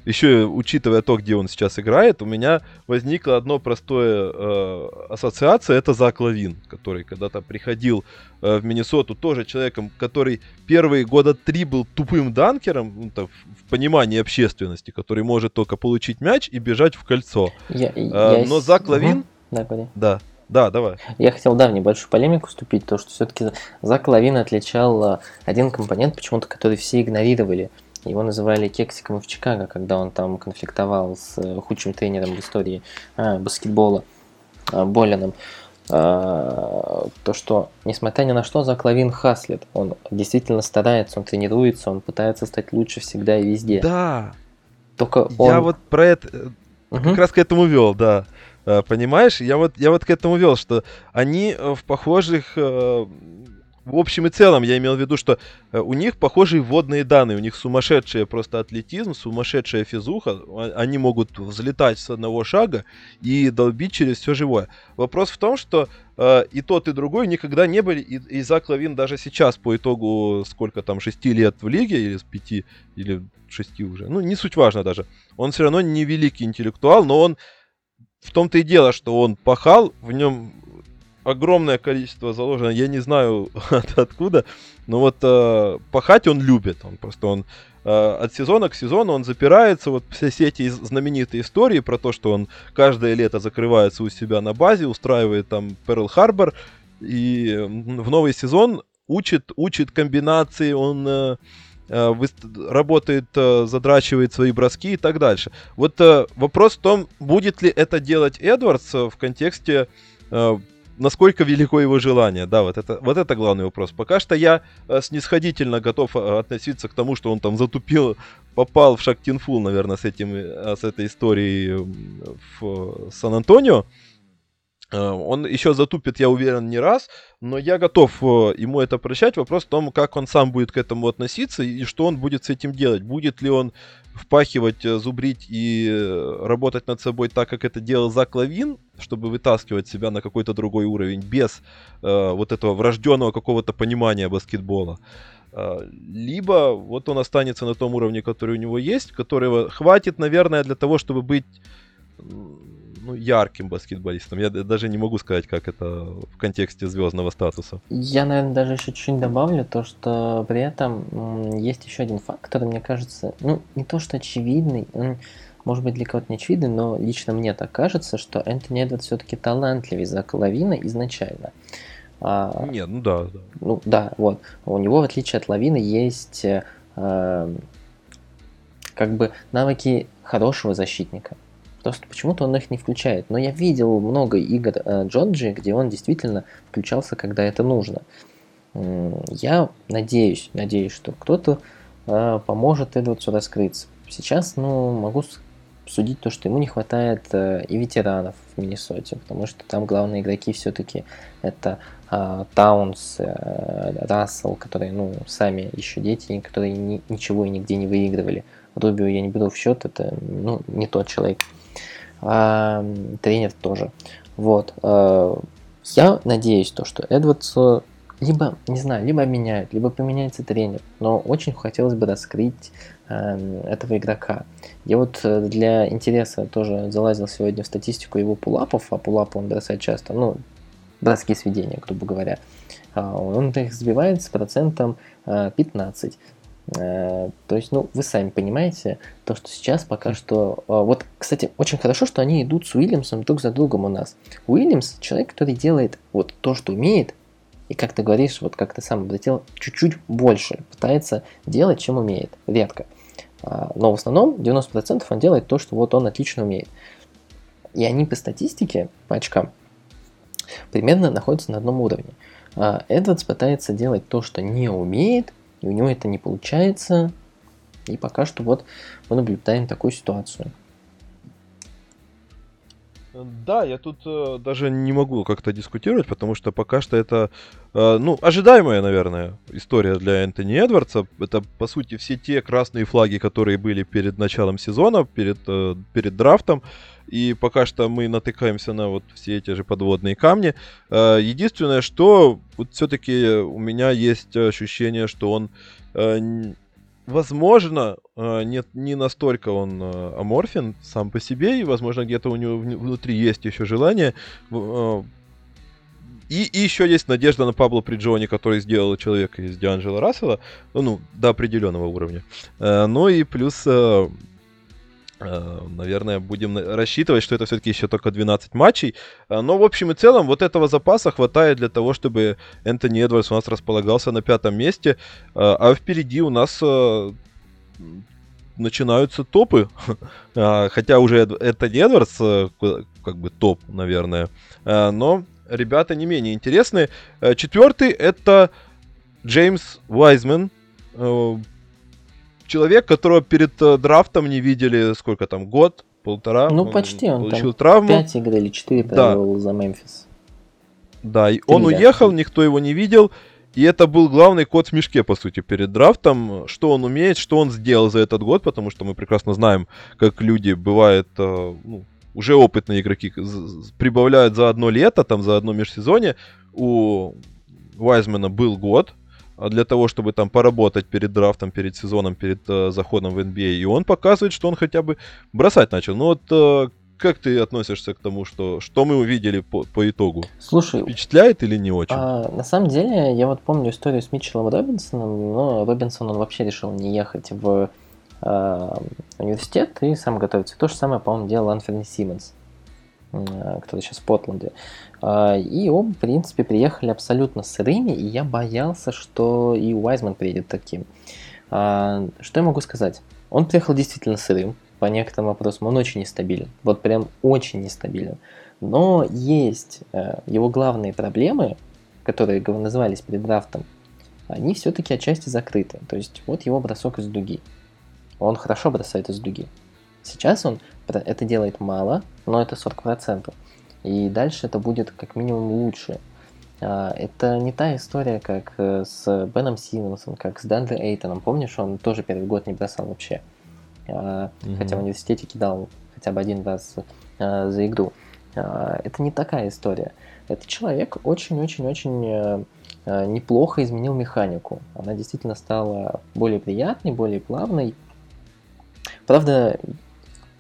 еще учитывая то, где он сейчас играет, у меня возникла одно простое э, ассоциация, это Зак Лавин, который когда-то приходил э, в Миннесоту тоже человеком, который первые года три был тупым данкером, ну, так, в понимании общественности, который может только получить мяч и бежать в кольцо. Я, э, я... Но Зак Лавин... Угу. Да, да. Да, давай. Я хотел, да, в небольшую полемику вступить, то, что все-таки Зак Лавин отличал э, один компонент, почему-то, который все игнорировали – его называли кексиком в Чикаго, когда он там конфликтовал с э, худшим тренером в истории а, баскетбола а, Болином. А, то, что, несмотря ни на что, Зак Лавин хаслит. Он действительно старается, он тренируется, он пытается стать лучше всегда и везде. Да. Только он... Я вот про это... Угу. Как раз к этому вел, да. Э, понимаешь, я вот, я вот к этому вел, что они в похожих в общем и целом я имел в виду, что э, у них похожие вводные данные, у них сумасшедший просто атлетизм, сумасшедшая физуха, а, они могут взлетать с одного шага и долбить через все живое. Вопрос в том, что э, и тот, и другой никогда не были, и, и Зак Лавин даже сейчас по итогу сколько там, шести лет в лиге, или с пяти, или шести уже, ну не суть важно даже, он все равно не великий интеллектуал, но он в том-то и дело, что он пахал, в нем огромное количество заложено, я не знаю от, откуда, но вот э, пахать он любит, он просто он э, от сезона к сезону он запирается, вот все, все эти знаменитые истории про то, что он каждое лето закрывается у себя на базе, устраивает там Перл Харбор, и в новый сезон учит, учит комбинации, он э, э, работает, э, задрачивает свои броски и так дальше. Вот э, вопрос в том, будет ли это делать Эдвардс в контексте насколько велико его желание. Да, вот это, вот это главный вопрос. Пока что я э, снисходительно готов э, относиться к тому, что он там затупил, попал в Шактинфул, наверное, с, этим, э, с этой историей в Сан-Антонио. Он еще затупит, я уверен, не раз, но я готов ему это прощать. Вопрос в том, как он сам будет к этому относиться и что он будет с этим делать. Будет ли он впахивать, э, зубрить и э, работать над собой так, как это делал Зак Лавин, чтобы вытаскивать себя на какой-то другой уровень, без э, вот этого врожденного какого-то понимания баскетбола. Э, либо вот он останется на том уровне, который у него есть, которого хватит, наверное, для того, чтобы быть ну, ярким баскетболистом. Я даже не могу сказать, как это в контексте звездного статуса. Я, наверное, даже еще чуть-чуть добавлю то, что при этом есть еще один фактор, мне кажется, ну, не то что очевидный, он, может быть, для кого-то не очевидный, но лично мне так кажется, что Энтони Эдвард все-таки талантливее за Лавина изначально. А, Нет, ну да, да. Ну да, вот. У него, в отличие от Лавины, есть э, как бы навыки хорошего защитника. Просто почему-то он их не включает. Но я видел много игр э, Джорджи, где он действительно включался, когда это нужно. Я надеюсь, надеюсь, что кто-то э, поможет Эдвардсу раскрыться. Сейчас, ну, могу судить то, что ему не хватает э, и ветеранов в Миннесоте, потому что там главные игроки все-таки это э, Таунс, э, Рассел, которые, ну, сами еще дети, которые ни, ничего и нигде не выигрывали. Рубио я не беру в счет, это, ну, не тот человек. А, тренер тоже. Вот. Э, я надеюсь, то, что Эдвардсу либо, не знаю, либо меняют, либо поменяется тренер. Но очень хотелось бы раскрыть э, этого игрока. Я вот э, для интереса тоже залазил сегодня в статистику его пулапов, а пулапы он бросает часто, ну, броски сведения, грубо говоря. А он их сбивает с процентом э, 15. Э, то есть, ну, вы сами понимаете, то, что сейчас пока что... Э, вот, кстати, очень хорошо, что они идут с Уильямсом друг за другом у нас. Уильямс – человек, который делает вот то, что умеет, и как ты говоришь, вот как ты сам обратил, чуть-чуть больше пытается делать, чем умеет. Редко. А, но в основном 90% он делает то, что вот он отлично умеет. И они по статистике, по очкам, примерно находятся на одном уровне. А Эдвардс пытается делать то, что не умеет, и у него это не получается. И пока что вот мы наблюдаем такую ситуацию. Да, я тут э, даже не могу как-то дискутировать, потому что пока что это, э, ну, ожидаемая, наверное, история для Энтони Эдвардса. Это, по сути, все те красные флаги, которые были перед началом сезона, перед, э, перед драфтом. И пока что мы натыкаемся на вот все эти же подводные камни. Э, единственное, что вот все-таки у меня есть ощущение, что он э, возможно, э, нет, не настолько он аморфен сам по себе, и, возможно, где-то у него внутри есть еще желание. И, и еще есть надежда на Пабло Приджони, который сделал человека из Дианджела Рассела, ну, до определенного уровня. Ну и плюс наверное, будем рассчитывать, что это все-таки еще только 12 матчей. Э, но в общем и целом вот этого запаса хватает для того, чтобы Энтони Эдвардс у нас располагался на пятом месте. Э, а впереди у нас начинаются топы. Хотя уже Энтони Эдвардс как бы топ, наверное. Но ребята не менее интересные. Четвертый это Джеймс Вайзмен человек, которого перед э, драфтом не видели, сколько там, год, полтора. Ну, он почти, он получил там травму. 5 игр или 4 провел да. за Мемфис. Да, и он уехал, никто его не видел. И это был главный код в мешке, по сути, перед драфтом. Что он умеет, что он сделал за этот год, потому что мы прекрасно знаем, как люди, бывает, э, ну, уже опытные игроки прибавляют за одно лето, там, за одно межсезонье. У Вайзмена был год, для того, чтобы там поработать перед драфтом, перед сезоном, перед э, заходом в NBA. И он показывает, что он хотя бы бросать начал. Ну вот э, как ты относишься к тому, что, что мы увидели по, по итогу? Слушай, впечатляет или не очень? А, на самом деле, я вот помню историю с Митчеллом Робинсоном, но Робинсон он вообще решил не ехать в э, университет и сам готовиться. То же самое, по-моему, делал Анферни Симмонс, э, который сейчас в Портленде. А, и оба, в принципе, приехали абсолютно сырыми, и я боялся, что и Уайзман приедет таким. А, что я могу сказать? Он приехал действительно сырым, по некоторым вопросам он очень нестабилен, вот прям очень нестабилен. Но есть э, его главные проблемы, которые назывались перед драфтом, они все-таки отчасти закрыты. То есть вот его бросок из дуги. Он хорошо бросает из дуги. Сейчас он это делает мало, но это 40%. И дальше это будет как минимум лучше. А, это не та история, как э, с Беном Симмонсом, как с Дандре Эйтоном. Помнишь, он тоже первый год не бросал вообще. Mm-hmm. Хотя в университете кидал хотя бы один раз а, за игру. Это не такая история. Этот человек очень-очень-очень э, э, неплохо изменил механику. Она действительно стала более приятной, более плавной. Правда,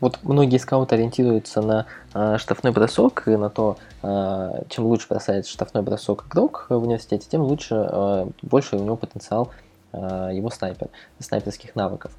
вот многие скауты ориентируются на э, штрафной бросок и на то, э, чем лучше бросает штрафной бросок игрок в университете, тем лучше, э, больше у него потенциал э, его снайпер, снайперских навыков.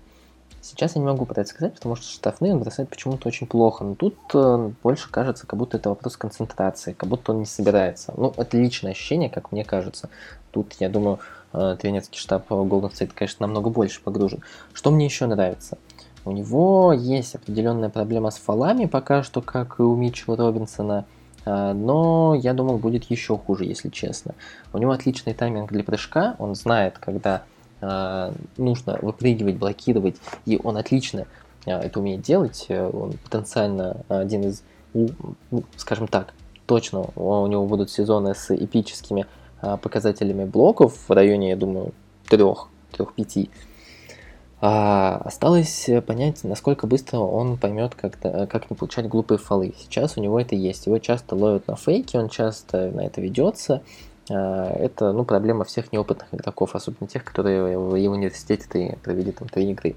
Сейчас я не могу про это сказать, потому что штрафные он бросает почему-то очень плохо. Но тут э, больше кажется, как будто это вопрос концентрации, как будто он не собирается. Ну, это личное ощущение, как мне кажется. Тут, я думаю, э, тренерский штаб Golden State, конечно, намного больше погружен. Что мне еще нравится? У него есть определенная проблема с фалами пока что, как и у Митчелла Робинсона. А, но я думал, будет еще хуже, если честно. У него отличный тайминг для прыжка, он знает, когда а, нужно выпрыгивать, блокировать, и он отлично а, это умеет делать. Он потенциально один из, ну, скажем так, точно у него будут сезоны с эпическими показателями блоков в районе, я думаю, трех, трех-пяти. А осталось понять, насколько быстро он поймет, как, как не получать глупые фолы. Сейчас у него это есть. Его часто ловят на фейке, он часто на это ведется. А, это ну, проблема всех неопытных игроков, особенно тех, которые в университете провели там три игры.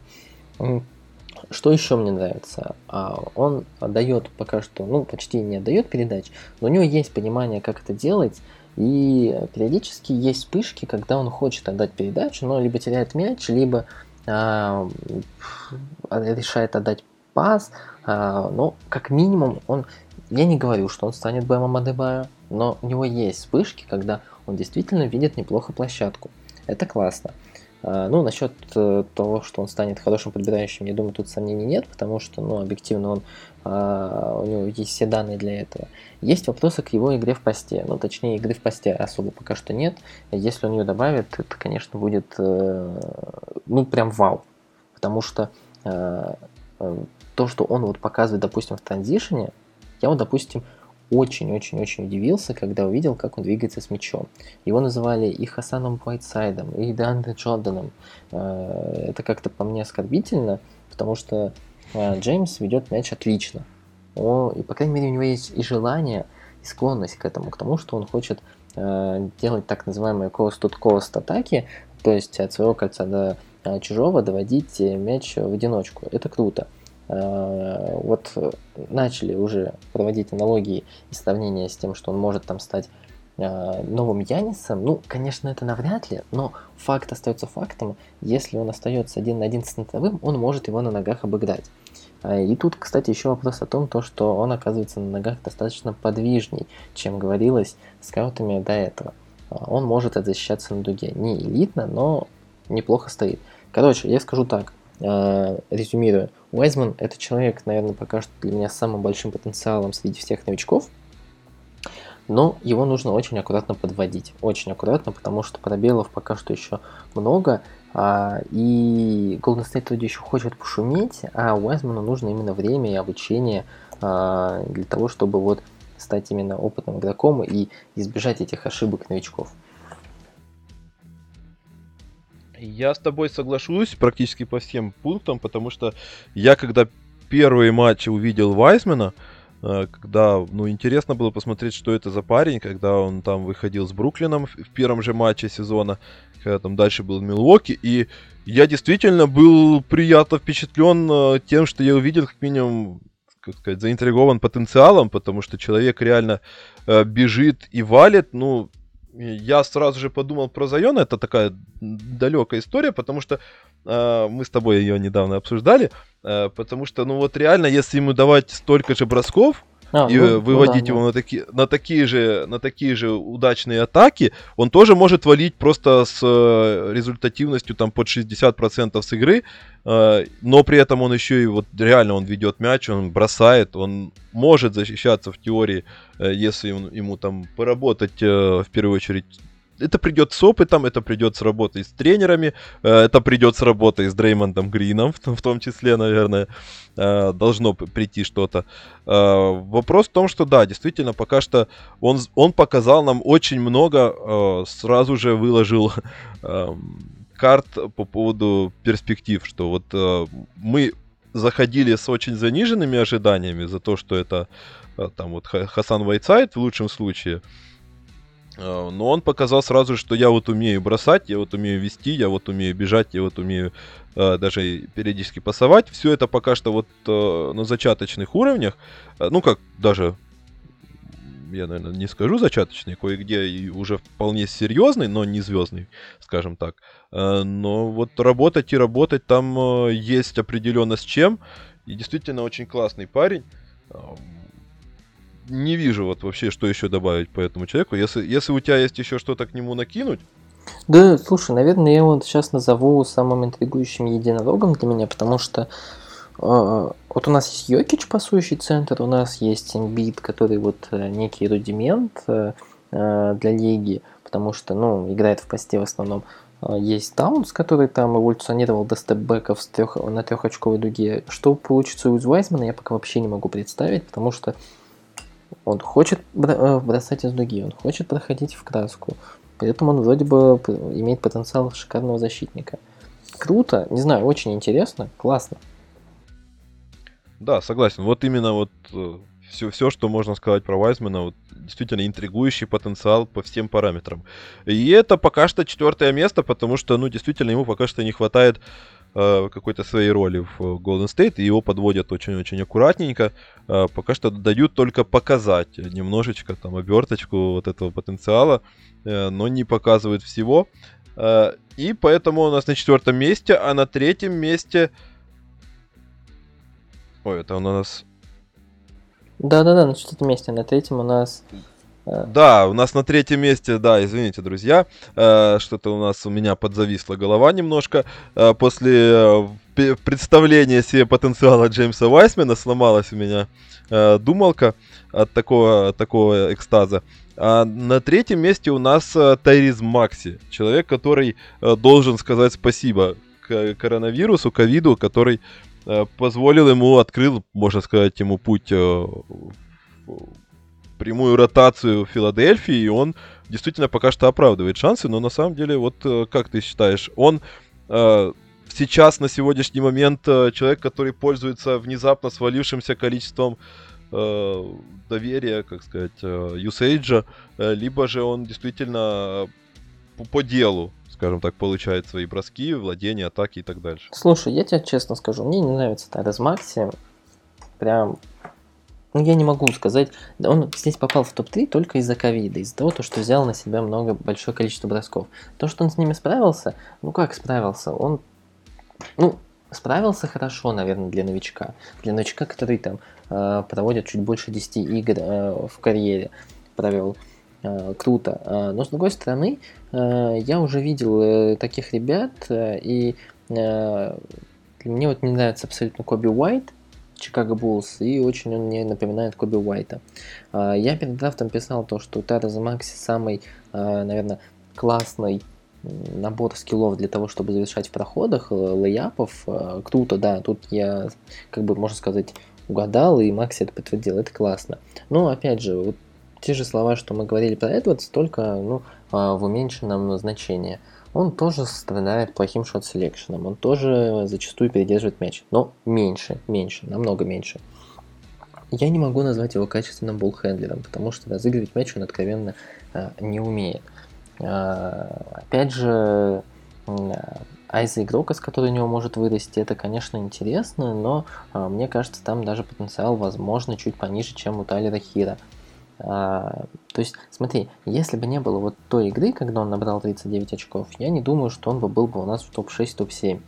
Что еще мне нравится? А, он дает пока что, ну, почти не отдает передач, но у него есть понимание, как это делать, и периодически есть вспышки, когда он хочет отдать передачу, но либо теряет мяч, либо решает отдать пас, а, но как минимум он, я не говорю, что он станет Бэмом Адебаю, но у него есть вспышки, когда он действительно видит неплохо площадку. Это классно. А, ну, насчет э, того, что он станет хорошим подбирающим, я думаю, тут сомнений нет, потому что, ну, объективно он, а, у него есть все данные для этого. Есть вопросы к его игре в посте, ну, точнее, игры в посте особо пока что нет. Если он ее добавит, это, конечно, будет, э, ну, прям вау. Потому что э, то, что он вот показывает, допустим, в транзишне, я вот, допустим, очень-очень-очень удивился, когда увидел, как он двигается с мячом. Его называли и Хасаном Уайтсайдом, и Деандре Джорданом. Э, это как-то по мне оскорбительно, потому что э, Джеймс ведет мяч отлично. О, и, по крайней мере, у него есть и желание, и склонность к этому, к тому, что он хочет э, делать так называемые coast-to-coast атаки, то есть от своего кольца до чужого доводить мяч в одиночку. Это круто. Э, вот начали уже проводить аналогии и сравнения с тем, что он может там стать э, новым Янисом, ну, конечно, это навряд ли, но факт остается фактом. Если он остается один на один с центровым, он может его на ногах обыграть. Э, и тут, кстати, еще вопрос о том, то, что он оказывается на ногах достаточно подвижней, чем говорилось скаутами до этого. Он может защищаться на дуге. Не элитно, но неплохо стоит. Короче, я скажу так, резюмируя. Уайзман – это человек, наверное, пока что для меня с самым большим потенциалом среди всех новичков, но его нужно очень аккуратно подводить, очень аккуратно, потому что пробелов пока что еще много, а, и Golden State вроде еще хочет пошуметь, а Уайзману нужно именно время и обучение а, для того, чтобы вот стать именно опытным игроком и избежать этих ошибок новичков. Я с тобой соглашусь практически по всем пунктам, потому что я когда первые матчи увидел Вайсмена, э, когда, ну, интересно было посмотреть, что это за парень, когда он там выходил с Бруклином в первом же матче сезона, когда там дальше был Милуоки, и я действительно был приятно впечатлен э, тем, что я увидел, как минимум, как сказать, заинтригован потенциалом, потому что человек реально э, бежит и валит, ну, я сразу же подумал про Зайона, это такая далекая история, потому что э, мы с тобой ее недавно обсуждали, э, потому что, ну вот реально, если ему давать столько же бросков, а, и ну, выводить ну, да, его да. На, таки, на, такие же, на такие же удачные атаки, он тоже может валить просто с э, результативностью там под 60% с игры, э, но при этом он еще и вот реально он ведет мяч, он бросает, он может защищаться в теории, э, если он, ему там поработать в первую очередь это придет с опытом, это придет с работой с тренерами, э, это придет с работой с Дреймондом Грином, в том числе, наверное, э, должно прийти что-то. Э, вопрос в том, что да, действительно, пока что он, он показал нам очень много, сразу же выложил эм, карт по поводу перспектив, что вот мы заходили с очень заниженными ожиданиями за то, что это там вот Хасан Вайцайт в лучшем случае, но он показал сразу, что я вот умею бросать, я вот умею вести, я вот умею бежать, я вот умею э, даже периодически пасовать. Все это пока что вот э, на зачаточных уровнях. Э, ну как даже я, наверное, не скажу зачаточный, кое-где и уже вполне серьезный, но не звездный, скажем так. Э, но вот работать и работать там э, есть определенно с чем. И действительно очень классный парень. Не вижу вот вообще, что еще добавить по этому человеку. Если, если у тебя есть еще что-то к нему накинуть, да, слушай, наверное, я его сейчас назову самым интригующим единорогом для меня, потому что э, вот у нас есть Йокич, пасующий центр, у нас есть Эмбит, который вот э, некий рудимент э, э, для лиги, потому что, ну, играет в посте в основном. Э, есть Таунс, который там эволюционировал до степбеков трех, на трехочковой дуге. Что получится у Вайзмана, я пока вообще не могу представить, потому что он хочет э, бросать из дуги, он хочет проходить в краску. Поэтому он вроде бы имеет потенциал шикарного защитника. Круто, не знаю, очень интересно, классно. Да, согласен. Вот именно вот все, э, все, что можно сказать про Вайзмана, вот, действительно интригующий потенциал по всем параметрам. И это пока что четвертое место, потому что, ну, действительно, ему пока что не хватает какой-то своей роли в Golden State, и его подводят очень-очень аккуратненько. Э, пока что дают только показать немножечко там оберточку вот этого потенциала, э, но не показывают всего. Э, и поэтому у нас на четвертом месте, а на третьем месте Ой, это у нас... Да-да-да, на четвертом месте. На третьем у нас... Э, да, у нас на третьем месте, да, извините, друзья, э, что-то у нас у меня подзависла голова немножко. Э, после представления себе потенциала Джеймса Вайсмена сломалась у меня думалка от такого, такого экстаза. А на третьем месте у нас Тайриз Макси, человек, который должен сказать спасибо коронавирусу, ковиду, который Э, позволил ему, открыл, можно сказать, ему путь э, прямую ротацию Филадельфии, и он действительно пока что оправдывает шансы, но на самом деле, вот э, как ты считаешь, он сейчас, на сегодняшний момент, человек, который пользуется внезапно свалившимся количеством доверия, как сказать, юсейджа, либо же он действительно по делу скажем так, получает свои броски, владения, атаки и так дальше. Слушай, я тебе честно скажу, мне не нравится Тарас Макси. Прям ну, я не могу сказать. Он здесь попал в топ-3 только из-за ковида, из-за того, что взял на себя много, большое количество бросков. То, что он с ними справился, ну как справился? Он, ну, справился хорошо, наверное, для новичка. Для новичка, который там э, проводит чуть больше 10 игр э, в карьере, провел. Э, круто. Э, но с другой стороны, э, я уже видел таких ребят, и мне вот не нравится абсолютно Коби Уайт, Чикаго Буллс, и очень он мне напоминает Коби Уайта. Я перед драфтом писал то, что Тарас Макси самый, наверное, классный набор скиллов для того, чтобы завершать в проходах, лейапов. Круто, да, тут я, как бы, можно сказать, угадал, и Макси это подтвердил, это классно. Но, опять же, вот те же слова, что мы говорили про Эдвардс, только ну, а, в уменьшенном значении. Он тоже страдает плохим шот-селекшеном, он тоже зачастую передерживает мяч, но меньше, меньше, намного меньше. Я не могу назвать его качественным буллхендлером, потому что разыгрывать мяч он откровенно а, не умеет. А, опять же, айза игрока, с которой у него может вырасти, это, конечно, интересно, но а, мне кажется, там даже потенциал, возможно, чуть пониже, чем у Тайлера Хира. А, то есть, смотри, если бы не было вот той игры, когда он набрал 39 очков, я не думаю, что он бы был бы у нас в топ-6, топ-7.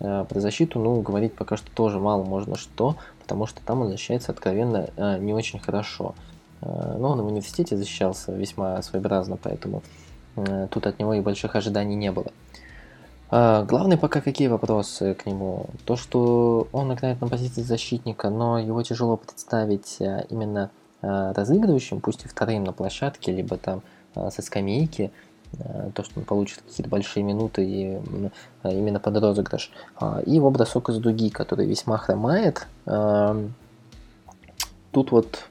А, про защиту, ну, говорить пока что тоже мало можно что, потому что там он защищается откровенно а, не очень хорошо. А, но он в университете защищался весьма своеобразно, поэтому тут от него и больших ожиданий не было. Главное пока какие вопросы к нему. То, что он играет на позиции защитника, но его тяжело представить именно разыгрывающим, пусть и вторым на площадке, либо там э, со скамейки, э, то, что он получит какие-то большие минуты и именно под розыгрыш. А, и его бросок из дуги, который весьма хромает. Тут вот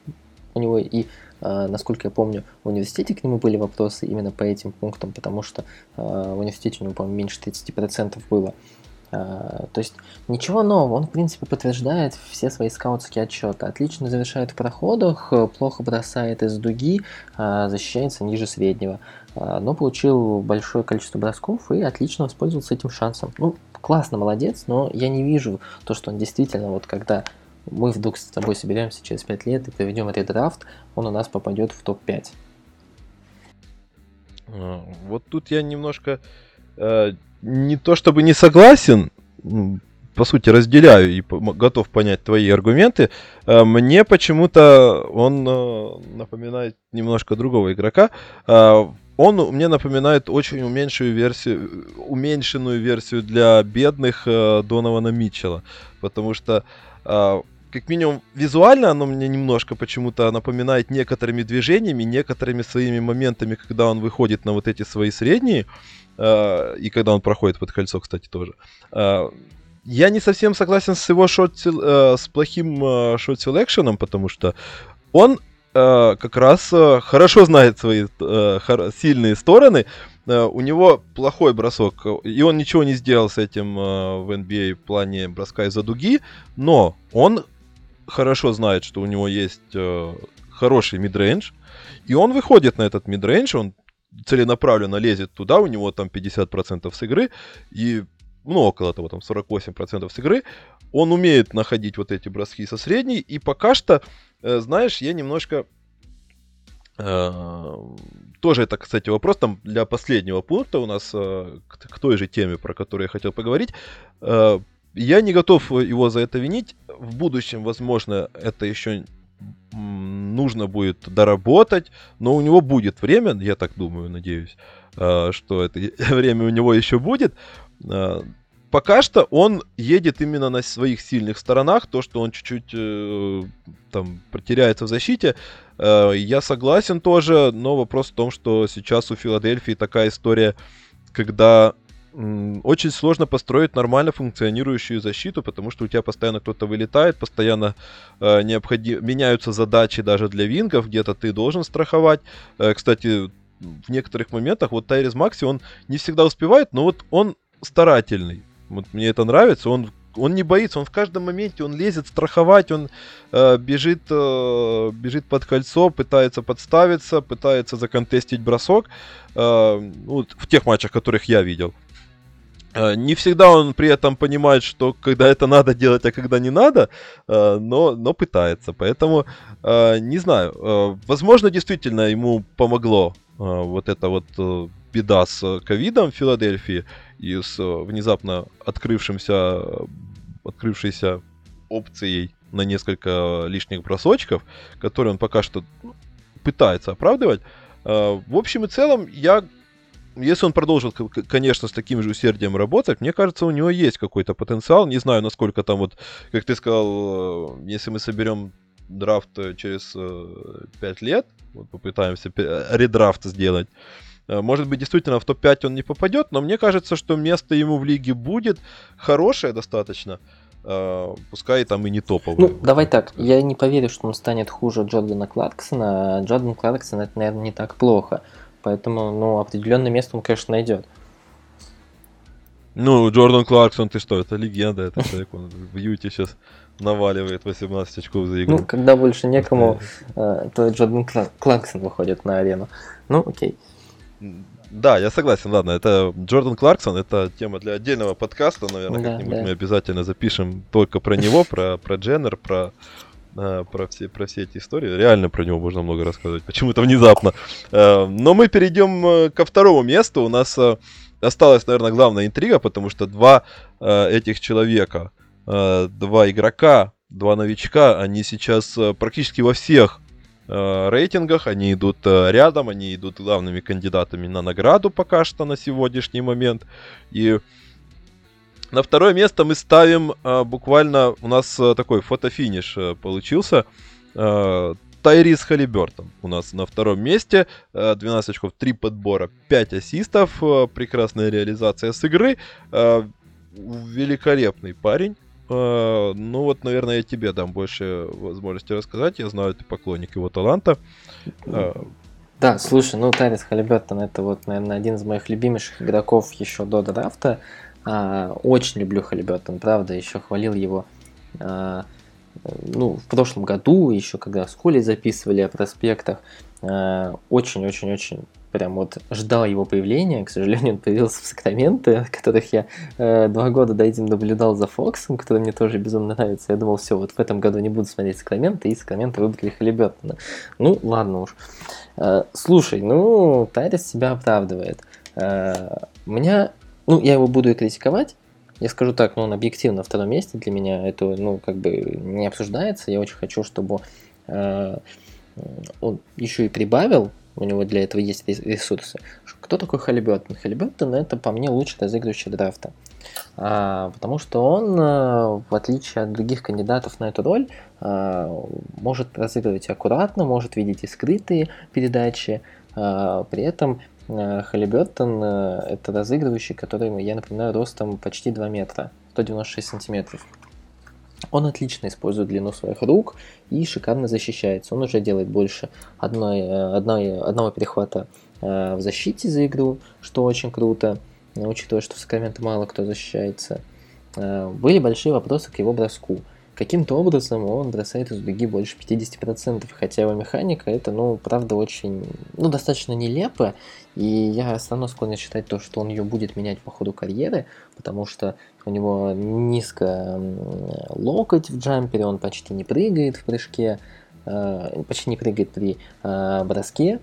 у него и, насколько я помню, в университете к нему были вопросы именно по этим пунктам, потому что в университете у него, по-моему, меньше 30% было. То есть ничего нового, он в принципе подтверждает все свои скаутские отчеты. Отлично завершает в проходах, плохо бросает из дуги, а, защищается ниже среднего. А, но получил большое количество бросков и отлично воспользовался этим шансом. Ну, классно, молодец, но я не вижу то, что он действительно, вот когда мы вдруг с тобой соберемся через 5 лет и проведем редрафт, он у нас попадет в топ-5. А, вот тут я немножко э, не то чтобы не согласен, по сути, разделяю и готов понять твои аргументы. Э, мне почему-то он э, напоминает немножко другого игрока. Э, он мне напоминает очень уменьшенную версию, уменьшенную версию для бедных Донована Митчелла. Потому что как минимум визуально оно мне немножко почему-то напоминает некоторыми движениями, некоторыми своими моментами, когда он выходит на вот эти свои средние, э, и когда он проходит под кольцо, кстати, тоже. Э, я не совсем согласен с его шот, э, с плохим э, шот-селекшеном, потому что он э, как раз хорошо знает свои сильные стороны, у него плохой бросок, и он ничего не сделал с этим в NBA в плане броска из-за дуги, но он хорошо знает, что у него есть хороший midrange, и он выходит на этот midrange, он целенаправленно лезет туда, у него там 50% с игры, и ну, около того, там 48% с игры, он умеет находить вот эти броски со средней, и пока что, э, знаешь, я немножко... Э, тоже это, кстати, вопрос там для последнего пункта у нас э, к, к той же теме, про которую я хотел поговорить. Э, я не готов его за это винить. В будущем, возможно, это еще нужно будет доработать, но у него будет время, я так думаю, надеюсь, э, что это время у него еще будет. Э, пока что он едет именно на своих сильных сторонах, то, что он чуть-чуть э, там потеряется в защите, я согласен тоже, но вопрос в том, что сейчас у Филадельфии такая история, когда очень сложно построить нормально функционирующую защиту, потому что у тебя постоянно кто-то вылетает, постоянно э, необходим... меняются задачи даже для вингов, где-то ты должен страховать. Э, кстати, в некоторых моментах вот Тайрис Макси, он не всегда успевает, но вот он старательный. Вот мне это нравится, он он не боится, он в каждом моменте, он лезет страховать, он э, бежит, э, бежит под кольцо, пытается подставиться, пытается законтестить бросок. Э, ну, в тех матчах, которых я видел. Э, не всегда он при этом понимает, что когда это надо делать, а когда не надо, э, но, но пытается. Поэтому, э, не знаю, возможно, действительно ему помогло вот эта вот беда с ковидом в Филадельфии и с внезапно открывшимся, открывшейся опцией на несколько лишних бросочков, которые он пока что ну, пытается оправдывать. В общем и целом, я если он продолжит, конечно, с таким же усердием работать, мне кажется, у него есть какой-то потенциал. Не знаю, насколько там вот, как ты сказал, э, если мы соберем драфт э, через 5 э, лет, вот попытаемся редрафт сделать, может быть, действительно в топ-5 он не попадет, но мне кажется, что место ему в лиге будет хорошее достаточно. пускай там и не топовое. Ну, давай так, я не поверю, что он станет хуже Джордана Кларксона. Джордан Кларксон это, наверное, не так плохо. Поэтому, ну, определенное место он, конечно, найдет. Ну, Джордан Кларксон, ты что, это легенда, это человек, он в Юте сейчас наваливает 18 очков за игру. Ну, когда больше некому, э, то Джордан Кларксон выходит на арену. Ну, окей. Да, я согласен, ладно, это Джордан Кларксон, это тема для отдельного подкаста, наверное, да, как-нибудь да. мы обязательно запишем только про него, про, про Дженнер, про а, про все, про все эти истории. Реально про него можно много рассказывать. Почему-то внезапно. А, но мы перейдем э, ко второму месту. У нас э, осталась, наверное, главная интрига, потому что два э, этих человека, два игрока, два новичка, они сейчас практически во всех рейтингах, они идут рядом, они идут главными кандидатами на награду пока что на сегодняшний момент. И на второе место мы ставим а, буквально, у нас а, такой фотофиниш а, получился. А, Тайрис Халибертон у нас на втором месте. 12 очков, 3 подбора, 5 ассистов. Прекрасная реализация с игры. Великолепный парень. Ну вот, наверное, я тебе дам больше возможности рассказать. Я знаю, ты поклонник его таланта. Да, слушай, ну Тайрис Халибертон это вот, наверное, один из моих любимейших игроков еще до драфта. А, очень люблю Халибертон, правда, еще хвалил его а, ну, в прошлом году, еще когда в школе записывали о проспектах. Очень-очень-очень прям вот ждал его появления. К сожалению, он появился в Сакраменто, которых я э, два года до этим наблюдал за Фоксом, который мне тоже безумно нравится. Я думал, все, вот в этом году не буду смотреть Сакраменто, и Сакраменто выбрали Халибертона. Ну, ладно уж. Э, слушай, ну, Тайрис себя оправдывает. Э, у меня, ну, я его буду и критиковать, я скажу так, ну, он объективно на втором месте для меня, это, ну, как бы не обсуждается. Я очень хочу, чтобы э, он еще и прибавил у него для этого есть ресурсы. Кто такой Халибертон? Халибертон это по мне лучший разыгрывающий драфта. А, потому что он, э, в отличие от других кандидатов на эту роль, а, может разыгрывать аккуратно, может видеть и скрытые передачи. А, при этом Халибертон это разыгрывающий, который, я напоминаю, ростом почти 2 метра, 196 сантиметров. Он отлично использует длину своих рук и шикарно защищается. Он уже делает больше одной, э, одной, одного перехвата э, в защите за игру, что очень круто, учитывая, что в Сакраменто мало кто защищается. Э, были большие вопросы к его броску. Каким-то образом он бросает из дуги больше 50%, хотя его механика это, ну, правда, очень, ну, достаточно нелепо, и я все равно склонен считать то, что он ее будет менять по ходу карьеры, потому что у него низко локоть в джампере, он почти не прыгает в прыжке, э, почти не прыгает при э, броске,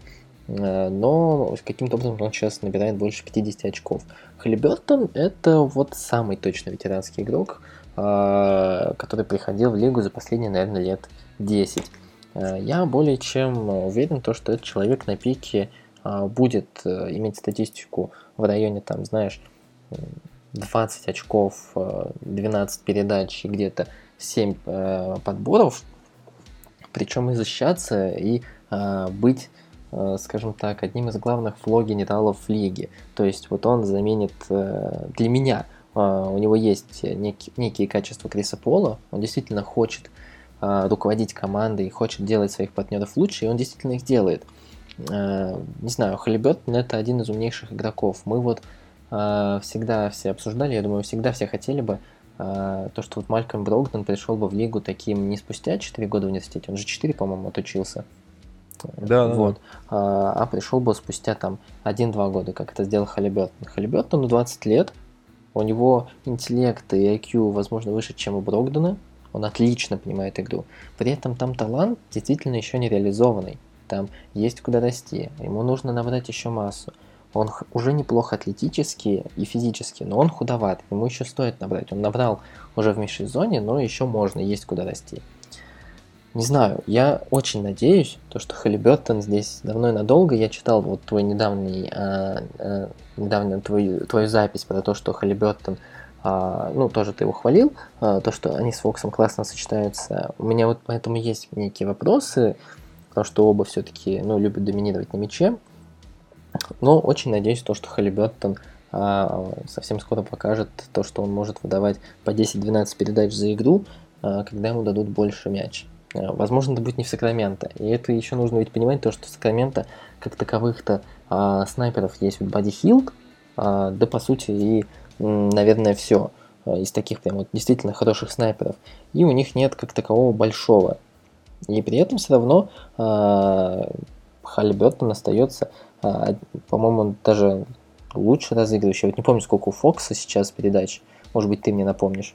э, но каким-то образом он сейчас набирает больше 50 очков. Халибертон это вот самый точно ветеранский игрок, который приходил в лигу за последние, наверное, лет 10. Я более чем уверен, то, что этот человек на пике будет иметь статистику в районе, там, знаешь, 20 очков, 12 э, передач и где-то 7 э, подборов, причем и защищаться, и э, быть, скажем так, одним из главных фло-генералов в лиге. То есть вот он заменит для меня, у него есть некие, некие качества Криса Пола, он действительно хочет руководить командой, хочет делать своих партнеров лучше, и он действительно их делает. Не знаю, Халибертон это один из умнейших игроков. Мы вот а, всегда все обсуждали, я думаю, всегда все хотели бы а, то, что вот Малькольм Брогдон пришел бы в лигу таким не спустя 4 года в университете, он же 4, по-моему, отучился. Да, вот. Да. А, а пришел бы спустя там 1-2 года, как это сделал Халибертон. Халибертону 20 лет, у него интеллект и IQ, возможно, выше, чем у Брогдона, он отлично понимает игру. При этом там талант действительно еще не реализованный. Там есть куда расти, ему нужно набрать еще массу. Он уже неплохо атлетически и физически, но он худоват. Ему еще стоит набрать. Он набрал уже в межсезонье, но еще можно, есть куда расти. Не знаю, я очень надеюсь, то, что Халибертон здесь давно и надолго. Я читал вот твой недавний, а, а, недавнюю твою, твою запись про то, что Халибертон, а, ну, тоже ты его хвалил, а, то, что они с Фоксом классно сочетаются. У меня вот поэтому есть некие вопросы, потому что оба все-таки, ну, любят доминировать на мяче. Но очень надеюсь, то, что Халибертон а, совсем скоро покажет то, что он может выдавать по 10-12 передач за игру, а, когда ему дадут больше мяч. А, возможно, это будет не в Сакраменто. И это еще нужно ведь понимать, то, что в Сакраменто, как таковых-то а, снайперов есть вот Бади Хилд, а, да по сути и, наверное, все а, из таких прям вот действительно хороших снайперов. И у них нет как такового большого. И при этом все равно а, Халибертон остается а, по-моему, даже лучше разыгрывающий. Вот не помню, сколько у Фокса сейчас передач. Может быть, ты мне напомнишь.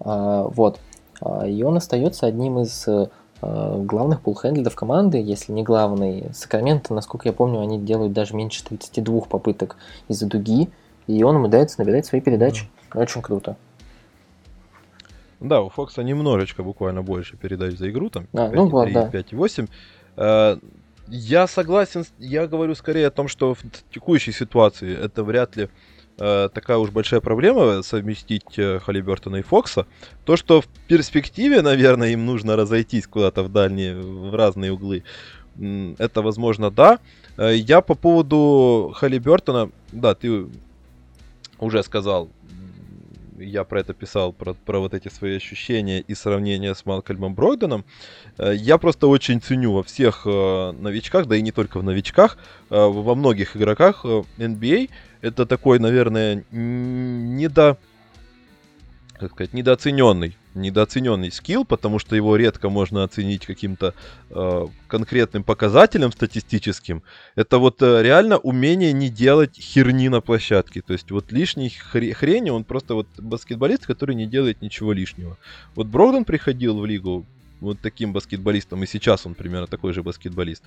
А, вот. А, и он остается одним из главных пулхендлеров команды, если не главный. Сакраменто, насколько я помню, они делают даже меньше 32 попыток из-за дуги, и он умудряется набирать свои передачи. Mm. Очень круто. Да, у Фокса немножечко буквально больше передач за игру, там а, 5, ну, 3, вот, да. 5,8. Я согласен, я говорю скорее о том, что в текущей ситуации это вряд ли э, такая уж большая проблема совместить э, Халибертона и Фокса. То, что в перспективе, наверное, им нужно разойтись куда-то в дальние, в разные углы, это возможно, да. Э, я по поводу Халибертона, да, ты уже сказал, я про это писал, про, про вот эти свои ощущения и сравнения с Малкольмом Бройденом. Э, я просто очень ценю во всех э, новичках, да и не только в новичках, э, во многих игроках NBA. Это такой, наверное, недо как сказать, недооцененный, недооцененный скилл, потому что его редко можно оценить каким-то э, конкретным показателем статистическим. Это вот э, реально умение не делать херни на площадке. То есть вот лишней хре- хрени, он просто вот баскетболист, который не делает ничего лишнего. Вот Брогдон приходил в лигу вот таким баскетболистом, и сейчас он примерно такой же баскетболист.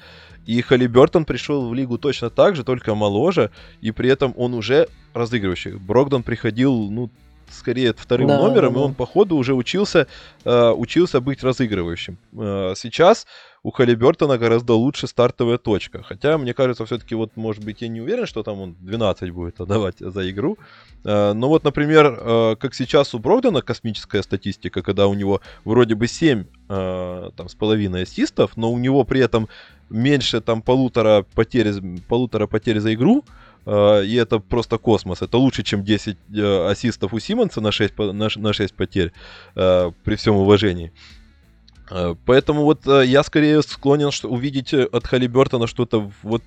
И Халли Бертон пришел в лигу точно так же, только моложе, и при этом он уже разыгрывающий. Брогдон приходил, ну, скорее вторым да, номером, да, да. и он по ходу уже учился, э, учился быть разыгрывающим. Э, сейчас у Халибертона гораздо лучше стартовая точка. Хотя, мне кажется, все-таки вот, может быть, я не уверен, что там он 12 будет отдавать за игру. Э, но вот, например, э, как сейчас у Брогдона космическая статистика, когда у него вроде бы 7 э, там, с половиной ассистов, но у него при этом меньше там полутора потерь, полутора потерь за игру, и это просто космос. Это лучше, чем 10 э, ассистов у Симмонса на 6, на 6 потерь, при всем уважении. Поэтому вот я скорее склонен что увидеть от Халибертона что-то вот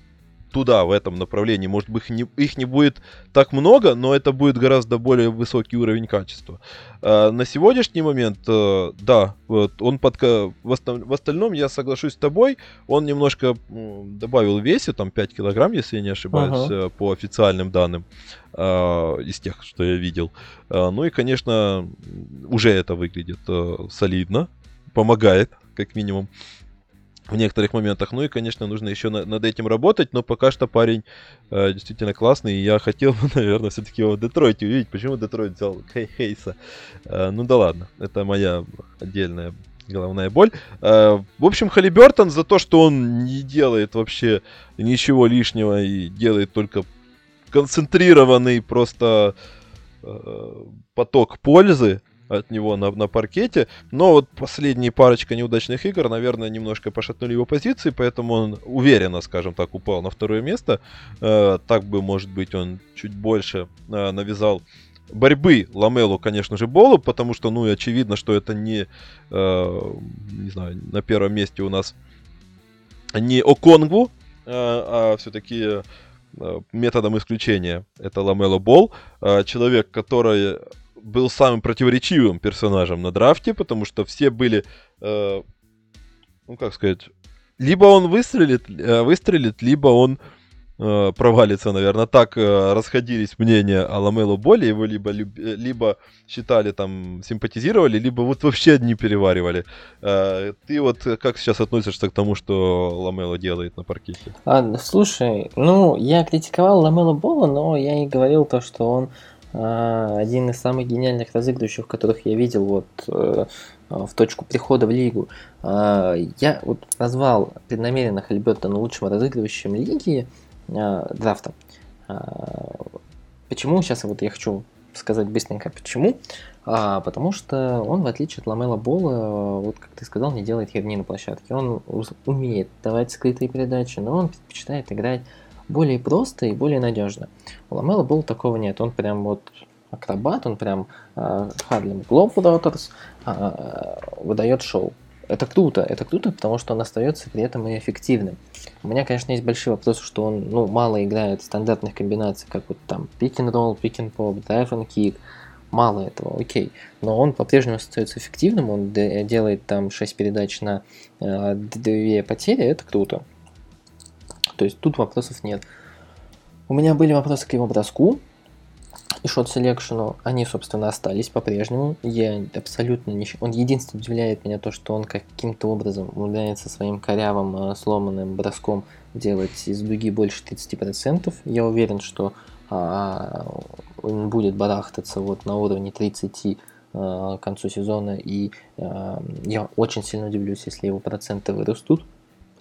туда, в этом направлении. Может быть, их не, их не будет так много, но это будет гораздо более высокий уровень качества. На сегодняшний момент, э, да, вот он под, в, остальном я соглашусь с тобой, он немножко добавил весе, там 5 килограмм, если я не ошибаюсь, ага. Э, по официальным данным из тех, что я видел. Ну и, конечно, уже это выглядит э, солидно, помогает, как минимум в некоторых моментах. Ну и, конечно, нужно еще на, над этим работать, но пока что парень э, действительно классный, и я хотел бы, наверное, все-таки его в Детройте увидеть. Почему Детройт взял Хей Хейса? Э, ну да ладно, это моя отдельная головная боль. Э, в общем, Халибертон за то, что он не делает вообще ничего лишнего и делает только концентрированный просто э, поток пользы, от него на, на паркете. Но вот последние парочка неудачных игр, наверное, немножко пошатнули его позиции, поэтому он уверенно, скажем так, упал на второе место. Э, так бы, может быть, он чуть больше э, навязал борьбы Ламелу, конечно же, Болу, потому что, ну, очевидно, что это не, э, не знаю, на первом месте у нас не Оконгву, э, а все-таки э, методом исключения это Ламело Бол, э, человек, который был самым противоречивым персонажем на драфте, потому что все были, э, ну как сказать, либо он выстрелит, э, выстрелит, либо он э, провалится, наверное. Так э, расходились мнения о Ламело Боли, его либо, либо считали там, симпатизировали, либо вот вообще не переваривали. Э, ты вот как сейчас относишься к тому, что Ламело делает на паркете? А, слушай, ну, я критиковал Ламело Бола, но я и говорил то, что он один из самых гениальных разыгрывающих, которых я видел вот э, в точку прихода в лигу. А, я вот назвал преднамеренно Хальбертона лучшим разыгрывающим лиги а, драфта. Почему? Сейчас вот я хочу сказать быстренько почему. А, потому что он, в отличие от Ламела Бола, вот как ты сказал, не делает херни на площадке. Он умеет давать скрытые передачи, но он предпочитает играть более просто и более надежно. У Ламела был такого нет. Он прям вот акробат, он прям э, Харлем э, выдает шоу. Это круто, это круто, потому что он остается при этом и эффективным. У меня, конечно, есть большие вопросы, что он ну, мало играет стандартных комбинаций, как вот там dive and kick. Мало этого, окей. Но он по-прежнему остается эффективным, он делает там 6 передач на э, 2 потери, это круто. То есть тут вопросов нет. У меня были вопросы к его броску и шот селекшену. Они, собственно, остались по-прежнему. Я абсолютно не... Он единственное удивляет меня то, что он каким-то образом умудряется своим корявым, э, сломанным броском делать из дуги больше 30%. Я уверен, что а, он будет барахтаться вот на уровне 30 а, к концу сезона, и а, я очень сильно удивлюсь, если его проценты вырастут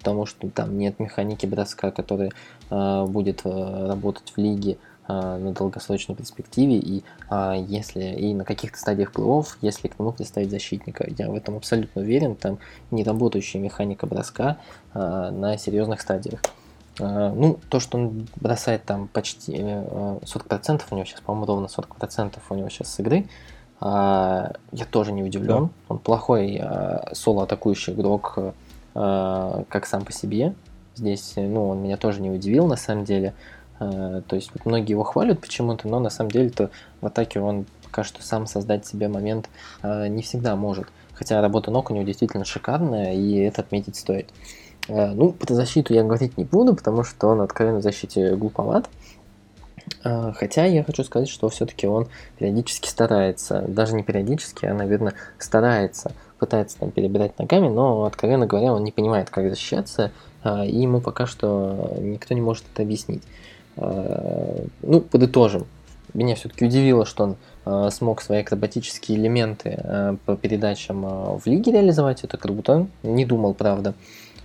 потому что там нет механики броска, которая э, будет э, работать в лиге э, на долгосрочной перспективе, и э, если и на каких-то стадиях плей если к нему представить защитника. Я в этом абсолютно уверен, там не работающая механика броска э, на серьезных стадиях. Uh, ну, то, что он бросает там почти uh, 40%, у него сейчас, по-моему, ровно 40% у него сейчас с игры, я тоже не удивлен. Да. Он плохой соло-атакующий игрок, Э, как сам по себе. Здесь, ну, он меня тоже не удивил, на самом деле. Э, то есть многие его хвалят почему-то, но на самом деле-то в атаке он пока что сам создать себе момент э, не всегда может. Хотя работа ног у него действительно шикарная, и это отметить стоит. Э, ну, про защиту я говорить не буду, потому что он откровенно в защите глуповат. Э, хотя я хочу сказать, что все-таки он периодически старается, даже не периодически, а, наверное, старается, пытается там перебирать ногами, но, откровенно говоря, он не понимает, как защищаться, э, и ему пока что никто не может это объяснить. Ну, подытожим. Меня все-таки удивило, что он э, смог свои акробатические элементы по передачам в лиге реализовать. Это круто. Не думал, правда.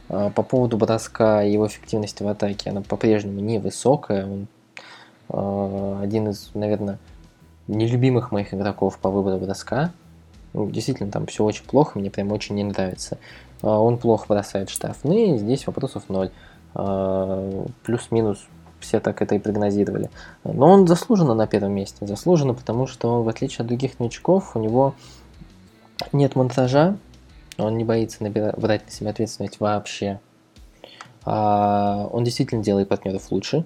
По поводу броска и его эффективности в атаке, она по-прежнему невысокая. Он один из, наверное, нелюбимых моих игроков по выбору броска. Ну, действительно, там все очень плохо, мне прям очень не нравится. Э, он плохо бросает штрафные, здесь вопросов ноль. Э, плюс-минус все так это и прогнозировали. Но он заслуженно на первом месте. Заслуженно, потому что, в отличие от других новичков, у него нет монтажа, он не боится набирать, брать на себя ответственность вообще. А он действительно делает партнеров лучше,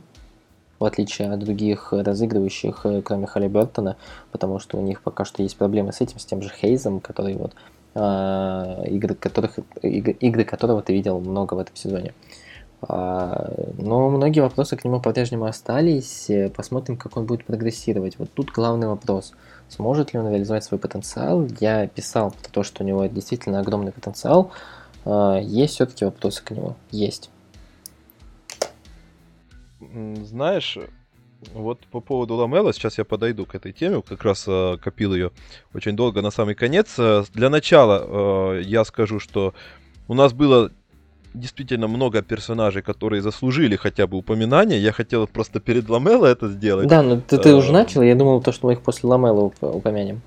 в отличие от других разыгрывающих, э, кроме Халли Бертона, потому что у них пока что есть проблемы с этим, с тем же Хейзом, который вот э, игры, которых, игры, игры которого ты видел много в этом сезоне. А, но многие вопросы к нему по-прежнему остались. Посмотрим, как он будет прогрессировать. Вот тут главный вопрос. Сможет ли он реализовать свой потенциал? Я писал про то, что у него действительно огромный потенциал. А, есть все-таки вопросы к нему? Есть. Знаешь, вот по поводу Ламела, сейчас я подойду к этой теме, как раз э, копил ее очень долго на самый конец. Для начала э, я скажу, что у нас было действительно много персонажей, которые заслужили хотя бы упоминания. Я хотел просто перед Ламело это сделать. Да, но ты, ты уже э, начал, я думал, то, что мы их после Ламела упомянем.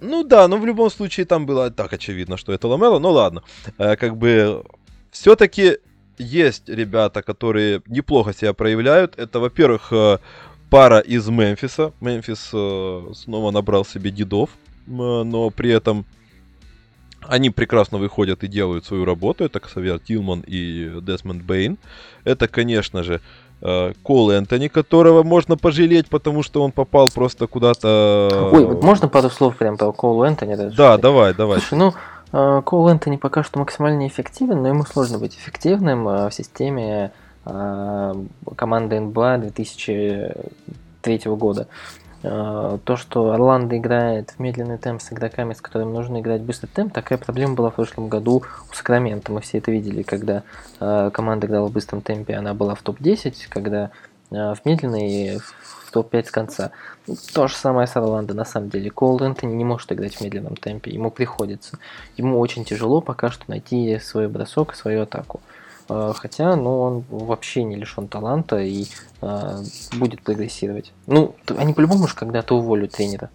Ну да, но в любом случае там было так очевидно, что это Ламело, ну ладно. Э, как бы все-таки есть ребята, которые неплохо себя проявляют. Это, во-первых, э, пара из Мемфиса. Мемфис снова набрал себе дедов, но при этом они прекрасно выходят и делают свою работу. Это Ксавьер Тилман и Десмонд Бейн. Это, конечно же, э, Кол Энтони, которого можно пожалеть, потому что он попал просто куда-то... Ой, вот можно пару слов прям по Колу Энтони? Даже да, давай, давай. Слушай, ну, э, Кол Энтони пока что максимально эффективен, но ему сложно быть эффективным э, в системе команды НБА 2003 года. То, что Орландо играет в медленный темп с игроками, с которыми нужно играть быстрый темп, такая проблема была в прошлом году у Сакрамента. Мы все это видели, когда команда играла в быстром темпе, она была в топ-10, когда в медленной топ-5 с конца. То же самое с Орландо, на самом деле. Коул Энтони не может играть в медленном темпе, ему приходится. Ему очень тяжело пока что найти свой бросок свою атаку. А, хотя, ну, он вообще не лишен таланта и э, будет прогрессировать. Ну, они по-любому же когда-то уволят тренера.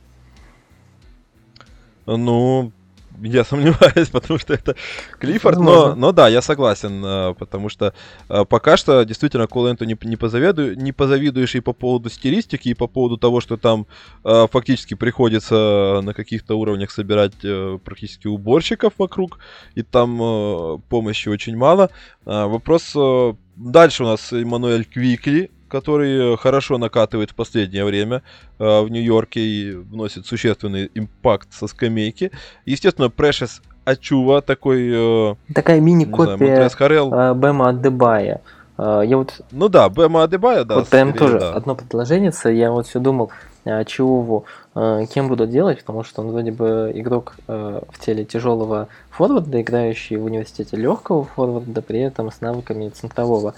Ну, я сомневаюсь, потому что это Клиффорд, но, но да, я согласен, э, потому что э, пока что действительно Кол Энтони не, позаведу, не позавидуешь и по поводу стилистики, и по поводу того, что там э, фактически приходится на каких-то уровнях собирать практически уборщиков вокруг, и там помощи очень мало. Вопрос дальше у нас Эммануэль Квикли, который хорошо накатывает в последнее время э, в Нью-Йорке и вносит существенный импакт со скамейки. Естественно, Precious Ачува, такой... Э, Такая мини-копия э, Бэма Адебая. Э, я вот... Ну да, Бэма Адебая, да. Вот прям тоже да. одно предложение, я вот все думал, Чуву кем буду делать, потому что он вроде бы игрок в теле тяжелого форварда, играющий в университете легкого форварда, при этом с навыками центрового.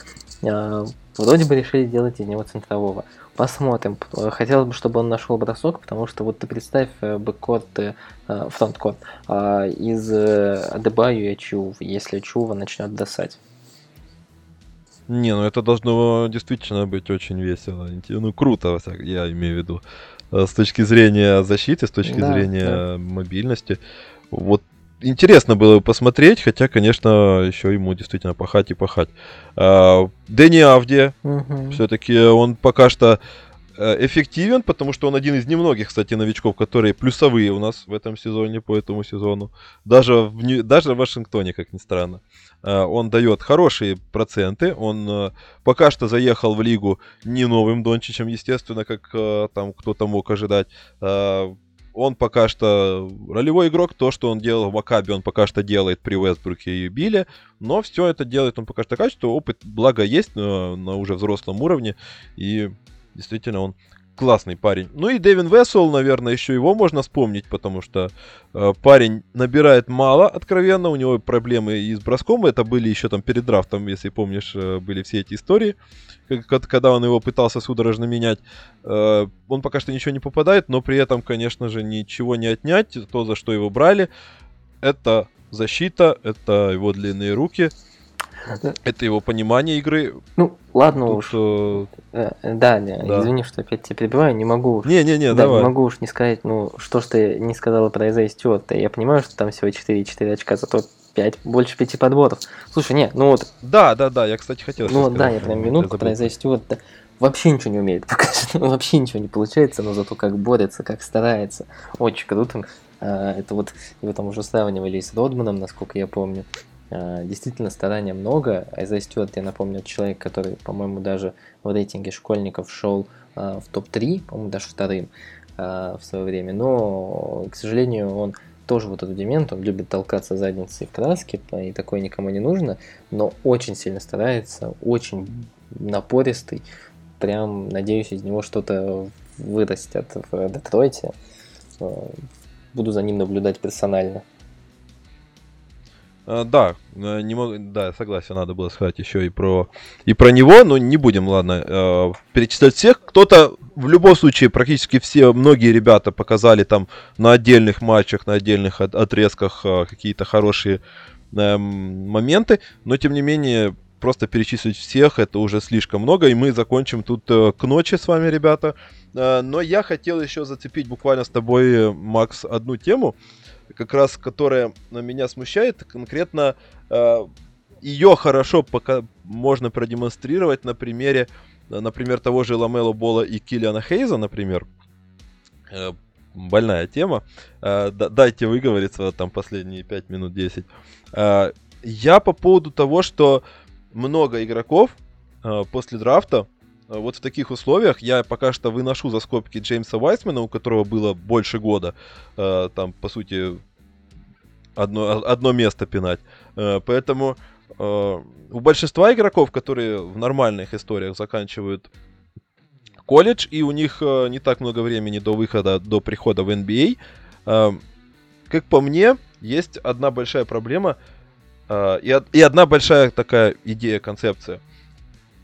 Вроде бы решили сделать из него центрового. Посмотрим. Хотелось бы, чтобы он нашел бросок, потому что вот ты представь э, бэккорт, э, фронткорт а, из э, Адебаю и Чува, если Чува начнет досать. Не, ну это должно действительно быть очень весело. Ну, круто, я имею в виду. С точки зрения защиты, с точки да, зрения да. мобильности. Вот интересно было посмотреть, хотя, конечно, еще ему действительно пахать и пахать. А, Дэнни Авди, угу. все-таки он пока что э, эффективен, потому что он один из немногих, кстати, новичков, которые плюсовые у нас в этом сезоне, по этому сезону. Даже в, даже в Вашингтоне, как ни странно. Э, он дает хорошие проценты. Он э, пока что заехал в лигу не новым Дончичем, естественно, как там кто-то мог ожидать он пока что ролевой игрок, то, что он делал в Макабе, он пока что делает при Уэстбруке и Биле, но все это делает он пока что качество, опыт, благо, есть на, на уже взрослом уровне, и действительно он классный парень. Ну и Дэвин Вессел, наверное, еще его можно вспомнить, потому что э, парень набирает мало, откровенно, у него проблемы и с броском, это были еще там перед драфтом, если помнишь, э, были все эти истории, когда он его пытался судорожно менять. Э, он пока что ничего не попадает, но при этом, конечно же, ничего не отнять, то, за что его брали, это защита, это его длинные руки, это его понимание игры. Ну, ладно Тут, уж. Э... э да, да, да, извини, что опять тебя перебиваю, не могу Не-не-не, да, давай. не могу уж не сказать, ну, что ж ты не сказала про Эзай Стюарта. Я понимаю, что там всего 4-4 очка, зато 5, больше 5 подборов. Слушай, не, ну вот... Да, да, да, я, кстати, хотел Ну да, я прям минутку про Эзай Стюарта вообще ничего не умеет показать, вообще ничего не получается, но зато как борется, как старается. Очень круто. А, это вот его там уже сравнивали с Родманом, насколько я помню. А, действительно, старания много. Айза Стюарт, я напомню, человек, который, по-моему, даже в рейтинге школьников шел а, в топ-3, по-моему, даже вторым а, в свое время. Но, к сожалению, он тоже вот этот демент, он любит толкаться задницей в краске, и такое никому не нужно, но очень сильно старается, очень напористый. Прям, надеюсь, из него что-то вырастет в Детройте. Буду за ним наблюдать персонально. А, да, э, не мог, да, согласен, надо было сказать еще и про и про него, но не будем, ладно, э, перечислять всех. Кто-то в любом случае практически все, многие ребята показали там на отдельных матчах, на отдельных от, отрезках э, какие-то хорошие э, моменты, но тем не менее просто перечислить всех это уже слишком много, и мы закончим тут э, к ночи с вами, ребята. Э, но я хотел еще зацепить буквально с тобой, Макс, одну тему как раз которая меня смущает, конкретно э, ее хорошо пока можно продемонстрировать на примере, например, того же Ламело Бола и Киллиана Хейза, например. Э, больная тема. Э, дайте выговориться там последние 5 минут 10. Э, я по поводу того, что много игроков э, после драфта Э, вот в таких условиях я пока что выношу за скобки Джеймса Вайсмена, у которого было больше года, э, там, по сути, одно, одно место пинать. Э, поэтому у большинства игроков, которые в нормальных историях заканчивают колледж, и у них не так много времени до выхода, до прихода в NBA, как по мне, есть одна большая проблема и одна большая такая идея, концепция –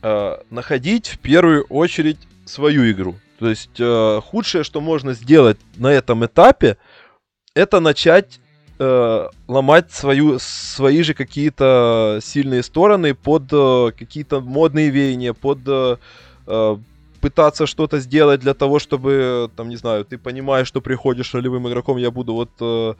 э, находить в первую очередь свою игру. То есть э, худшее, что можно сделать на этом этапе, это начать э, ломать свою, свои же какие-то сильные стороны под э, какие-то модные веяния, под э, э, пытаться что-то сделать для того, чтобы, там, не знаю, ты понимаешь, что приходишь ролевым игроком, я буду вот э,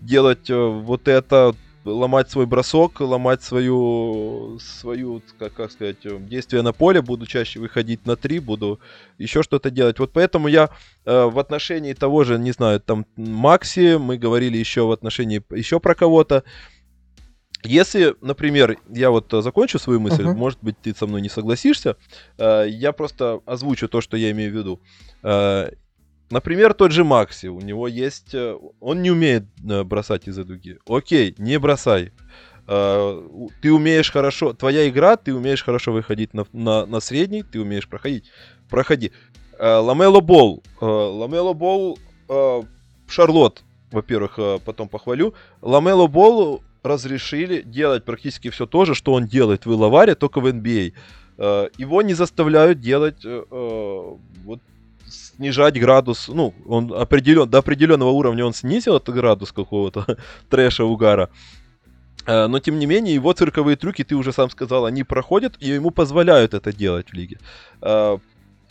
делать э, вот это, ломать свой бросок, ломать свою, свою как, как сказать, действие на поле, буду чаще выходить на три, буду еще что-то делать. Вот поэтому я э, в отношении того же, не знаю, там Макси, мы говорили еще в отношении еще про кого-то. Если, например, я вот закончу свою мысль, uh-huh. может быть, ты со мной не согласишься, э, я просто озвучу то, что я имею в виду. Например, тот же Макси, у него есть... Э, он не умеет э, бросать из-за дуги. Окей, не бросай. Э, ты умеешь хорошо... Твоя игра, ты умеешь хорошо выходить на, на, на средний, ты умеешь проходить. Проходи. Ламело Бол. Ламело Бол... Шарлот, во-первых, потом похвалю. Ламело Бол разрешили делать практически все то же, что он делает в Иловаре, только в NBA. Его не заставляют делать вот снижать градус, ну, он определен, до определенного уровня он снизил этот градус какого-то трэша, угара. Э, но, тем не менее, его цирковые трюки, ты уже сам сказал, они проходят, и ему позволяют это делать в лиге. Э,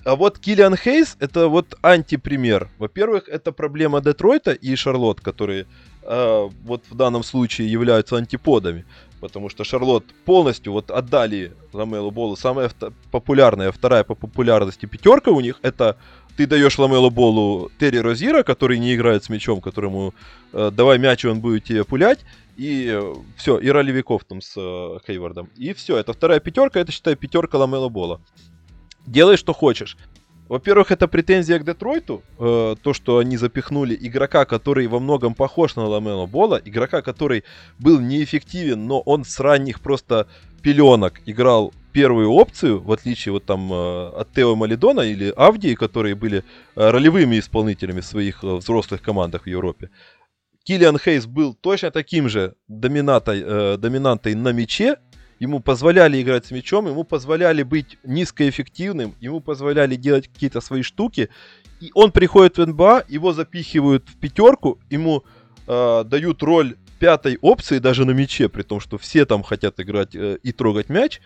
а вот Киллиан Хейс это вот антипример. Во-первых, это проблема Детройта и Шарлот, которые э, вот в данном случае являются антиподами. Потому что Шарлот полностью вот отдали Ламелу Болу. Самая популярная, вторая по популярности пятерка у них это ты даешь Ламелу Болу Терри Розира, который не играет с мячом, которому э, давай мяч, и он будет тебе пулять. И э, все, и ролевиков там с э, Хейвардом. И все, это вторая пятерка, это считай пятерка Ламела Бола. Делай, что хочешь. Во-первых, это претензия к Детройту, э, то, что они запихнули игрока, который во многом похож на Ламела Бола, игрока, который был неэффективен, но он с ранних просто пеленок играл первую опцию, в отличие вот там э, от Тео Малидона или Авдии, которые были э, ролевыми исполнителями в своих э, взрослых командах в Европе. Киллиан Хейс был точно таким же доминатой, э, доминантой на мяче, ему позволяли играть с мячом, ему позволяли быть низкоэффективным, ему позволяли делать какие-то свои штуки. И он приходит в НБА, его запихивают в пятерку, ему э, дают роль пятой опции даже на мяче, при том, что все там хотят играть э, и трогать мяч.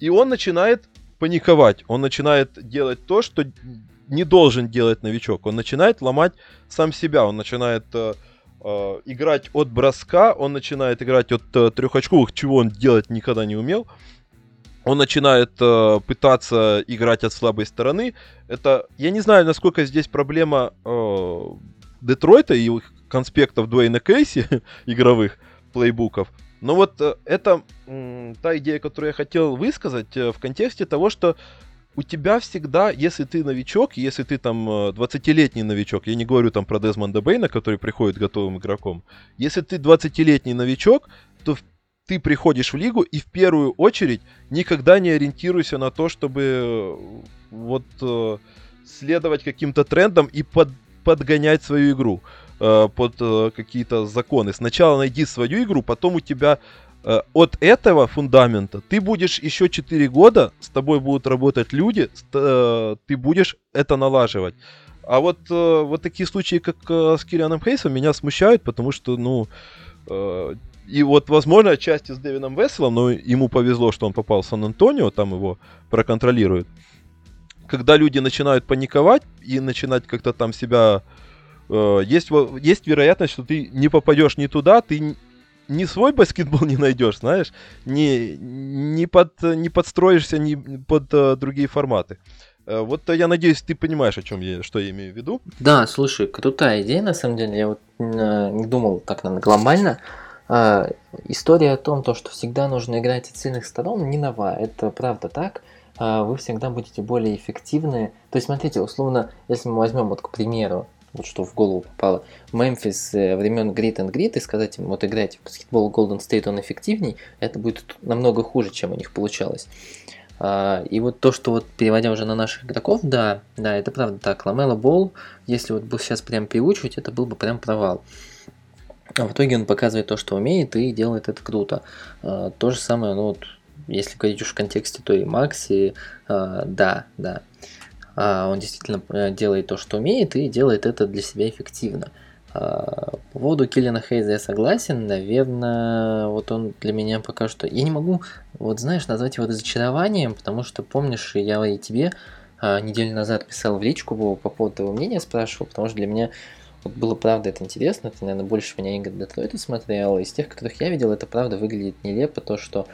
И он начинает паниковать, он начинает делать то, что не должен делать новичок. Он начинает ломать сам себя, он начинает э, э, играть от броска, он начинает играть от э, трехочковых, чего он делать никогда не умел. Он начинает э, пытаться играть от слабой стороны. Это, я не знаю, насколько здесь проблема э, Детройта и их конспектов Дуэйна Кейси игровых плейбуков. Но вот э, это э, та идея, которую я хотел высказать э, в контексте того, что у тебя всегда, если ты новичок, если ты там 20-летний э, новичок, я не говорю там про Дезмонда Бейна, который приходит готовым игроком, если ты 20-летний новичок, то ты приходишь в лигу и в первую очередь никогда не ориентируйся на то, чтобы э, вот э, следовать каким-то трендам и под, подгонять свою игру под какие-то законы. Сначала найди свою игру, потом у тебя Э, от этого фундамента ты будешь еще 4 года, с тобой будут работать люди, э, ты будешь это налаживать. А вот, э, вот такие случаи, как с Кирианом Хейсом, меня смущают, потому что, ну, и вот, возможно, отчасти с Дэвином Веселом, но ему повезло, что он попал в Сан-Антонио, там его проконтролируют. Когда люди начинают паниковать и начинать как-то там себя... Есть, есть вероятность, что ты не попадешь не туда, ты не свой баскетбол не найдешь, знаешь, не, не, под, не подстроишься ни под uh, другие форматы. Uh, вот я надеюсь, ты понимаешь, о чем я, что я имею в виду. Да, слушай, крутая идея, на самом деле. Я вот не думал так, наверное, глобально. История о том, то, что всегда нужно играть от сильных сторон, не нова. Это правда так. Вы всегда будете более эффективны. То есть, смотрите, условно, если мы возьмем, вот, к примеру, вот что в голову попало, Мемфис э, времен Grit and Grit и сказать им, вот играйте в баскетбол Golden State, он эффективней, это будет намного хуже, чем у них получалось. А, и вот то, что вот переводя уже на наших игроков, да, да, это правда так. Ламела Бол, если вот бы сейчас прям переучивать, это был бы прям провал. А в итоге он показывает то, что умеет, и делает это круто. А, то же самое, ну вот, если говорить уж в контексте, то и Макси, а, да, да. А, он действительно э, делает то, что умеет, и делает это для себя эффективно. А, по поводу Киллина Хейза я согласен, наверное, вот он для меня пока что... Я не могу, вот знаешь, назвать его разочарованием, потому что, помнишь, я и тебе а, неделю назад писал в личку по поводу твоего мнения, спрашивал, потому что для меня вот было правда это интересно, ты, наверное, больше меня игр Детройта смотрел, из тех, которых я видел, это правда выглядит нелепо, то, что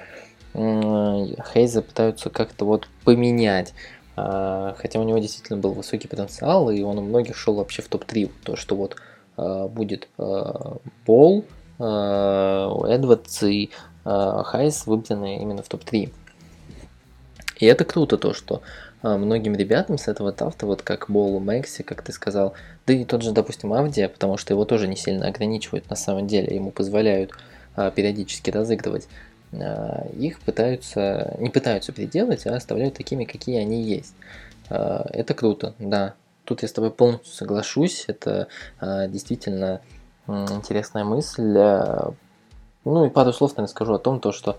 Хейза пытаются как-то вот поменять. А, хотя у него действительно был высокий потенциал, и он у многих шел вообще в топ-3. То, что вот а, будет а, Пол, Эдвардс и Хайс выбраны именно в топ-3. И это круто, то, что многим ребятам с этого тафта, вот как Болу Мэкси, как ты сказал, да и тот же, допустим, Авдия, потому что его тоже не сильно ограничивают на самом деле, ему позволяют периодически разыгрывать. А, их пытаются, не пытаются переделать, а оставляют такими, какие они есть. А, это круто, да. Тут я с тобой полностью соглашусь. Это а, действительно интересная мысль. Ну и пару слов, наверное, скажу о том, то, что,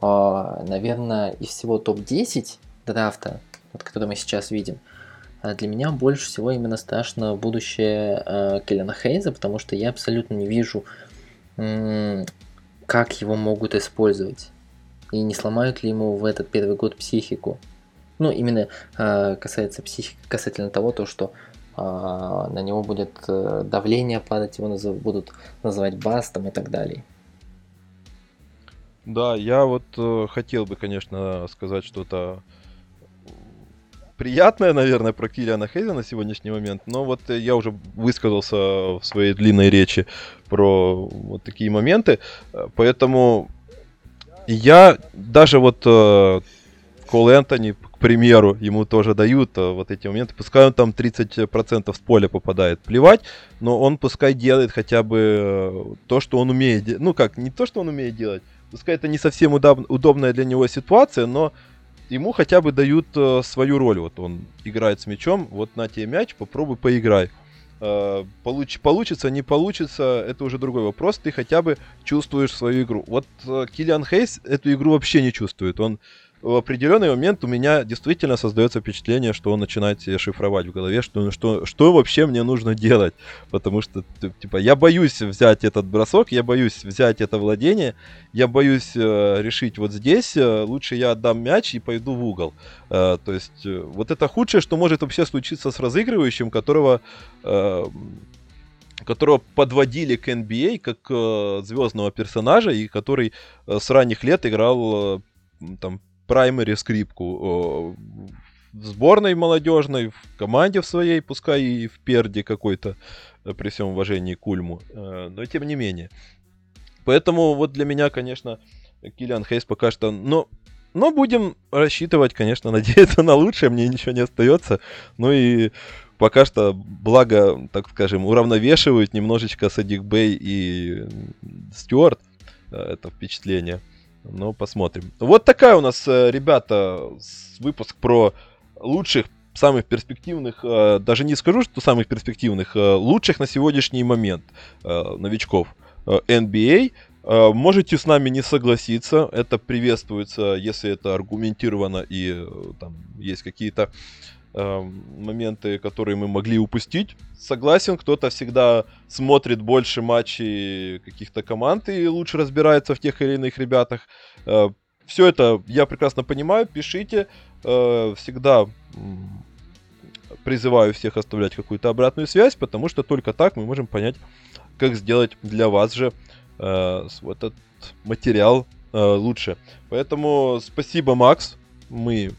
наверное, из всего топ-10 драфта, вот, который мы сейчас видим, для меня больше всего именно страшно будущее Келлена Хейза, потому что я абсолютно не вижу как его могут использовать. И не сломают ли ему в этот первый год психику. Ну, именно э, касается психики, касательно того, то, что э, на него будет э, давление падать, его назов, будут называть бастом и так далее. Да, я вот э, хотел бы, конечно, сказать что-то приятное, наверное, про Киллиана Хейза на сегодняшний момент, но вот я уже высказался в своей длинной речи про вот такие моменты, поэтому я даже вот э, Кол Энтони, к примеру, ему тоже дают э, вот эти моменты. Пускай он там 30% с поля попадает, плевать, но он пускай делает хотя бы э, то, что он умеет. Ну как, не то, что он умеет делать, пускай это не совсем удоб- удобная для него ситуация, но ему хотя бы дают э, свою роль. Вот он играет с мячом, вот на тебе мяч, попробуй поиграй. Э, получ, получится, не получится, это уже другой вопрос. Ты хотя бы чувствуешь свою игру. Вот э, Киллиан Хейс эту игру вообще не чувствует. Он в определенный момент у меня действительно создается впечатление, что он начинает себе шифровать в голове, что, что, что вообще мне нужно делать. Потому что, типа, я боюсь взять этот бросок, я боюсь взять это владение, я боюсь э, решить вот здесь, э, лучше я отдам мяч и пойду в угол. Э, то есть, э, вот это худшее, что может вообще случиться с разыгрывающим, которого... Э, которого подводили к NBA а как э, звездного персонажа и который э, с ранних лет играл э, там праймере скрипку в сборной молодежной, в команде в своей, пускай и в перде какой-то, э, при всем уважении к Ульму, э, но тем не менее. Поэтому вот для меня, конечно, Киллиан Хейс пока что... Но, но будем рассчитывать, конечно, надеяться на лучшее, мне ничего не остается. Ну и пока что, благо, так скажем, уравновешивают немножечко Садик Бэй и Стюарт э, это впечатление. Ну, посмотрим. Вот такая у нас, э, ребята, выпуск про лучших, самых перспективных, э, даже не скажу, что самых перспективных, э, лучших на сегодняшний момент новичков NBA. Можете с нами не согласиться, это приветствуется, если это аргументировано и там есть какие-то э, моменты, которые мы могли упустить. Согласен, кто-то всегда смотрит больше матчей каких-то команд и лучше разбирается в тех или иных ребятах. Э, все это я прекрасно понимаю, пишите. Э, всегда призываю всех оставлять какую-то обратную связь, потому что только так мы можем понять, как сделать для вас же э, этот материал э, лучше. Поэтому спасибо, Макс. Мы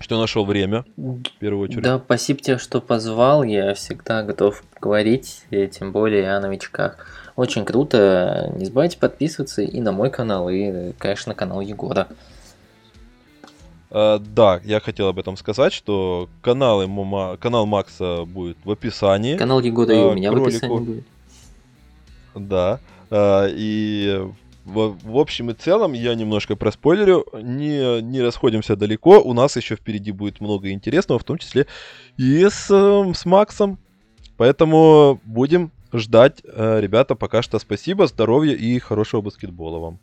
что нашел время, в первую очередь. Да, спасибо тебе, что позвал. Я всегда готов говорить, и тем более о новичках. Очень круто. Не забывайте подписываться и на мой канал, и, конечно, на канал Егора. Uh, да, я хотел об этом сказать, что канал, ему, канал Макса будет в описании. Канал Егора и у меня в описании будет. Да. Uh, и в, в общем и целом, я немножко проспойлерю, не, не расходимся далеко, у нас еще впереди будет много интересного, в том числе и с, эм, с Максом. Поэтому будем ждать. Э, ребята, пока что спасибо, здоровья и хорошего баскетбола вам.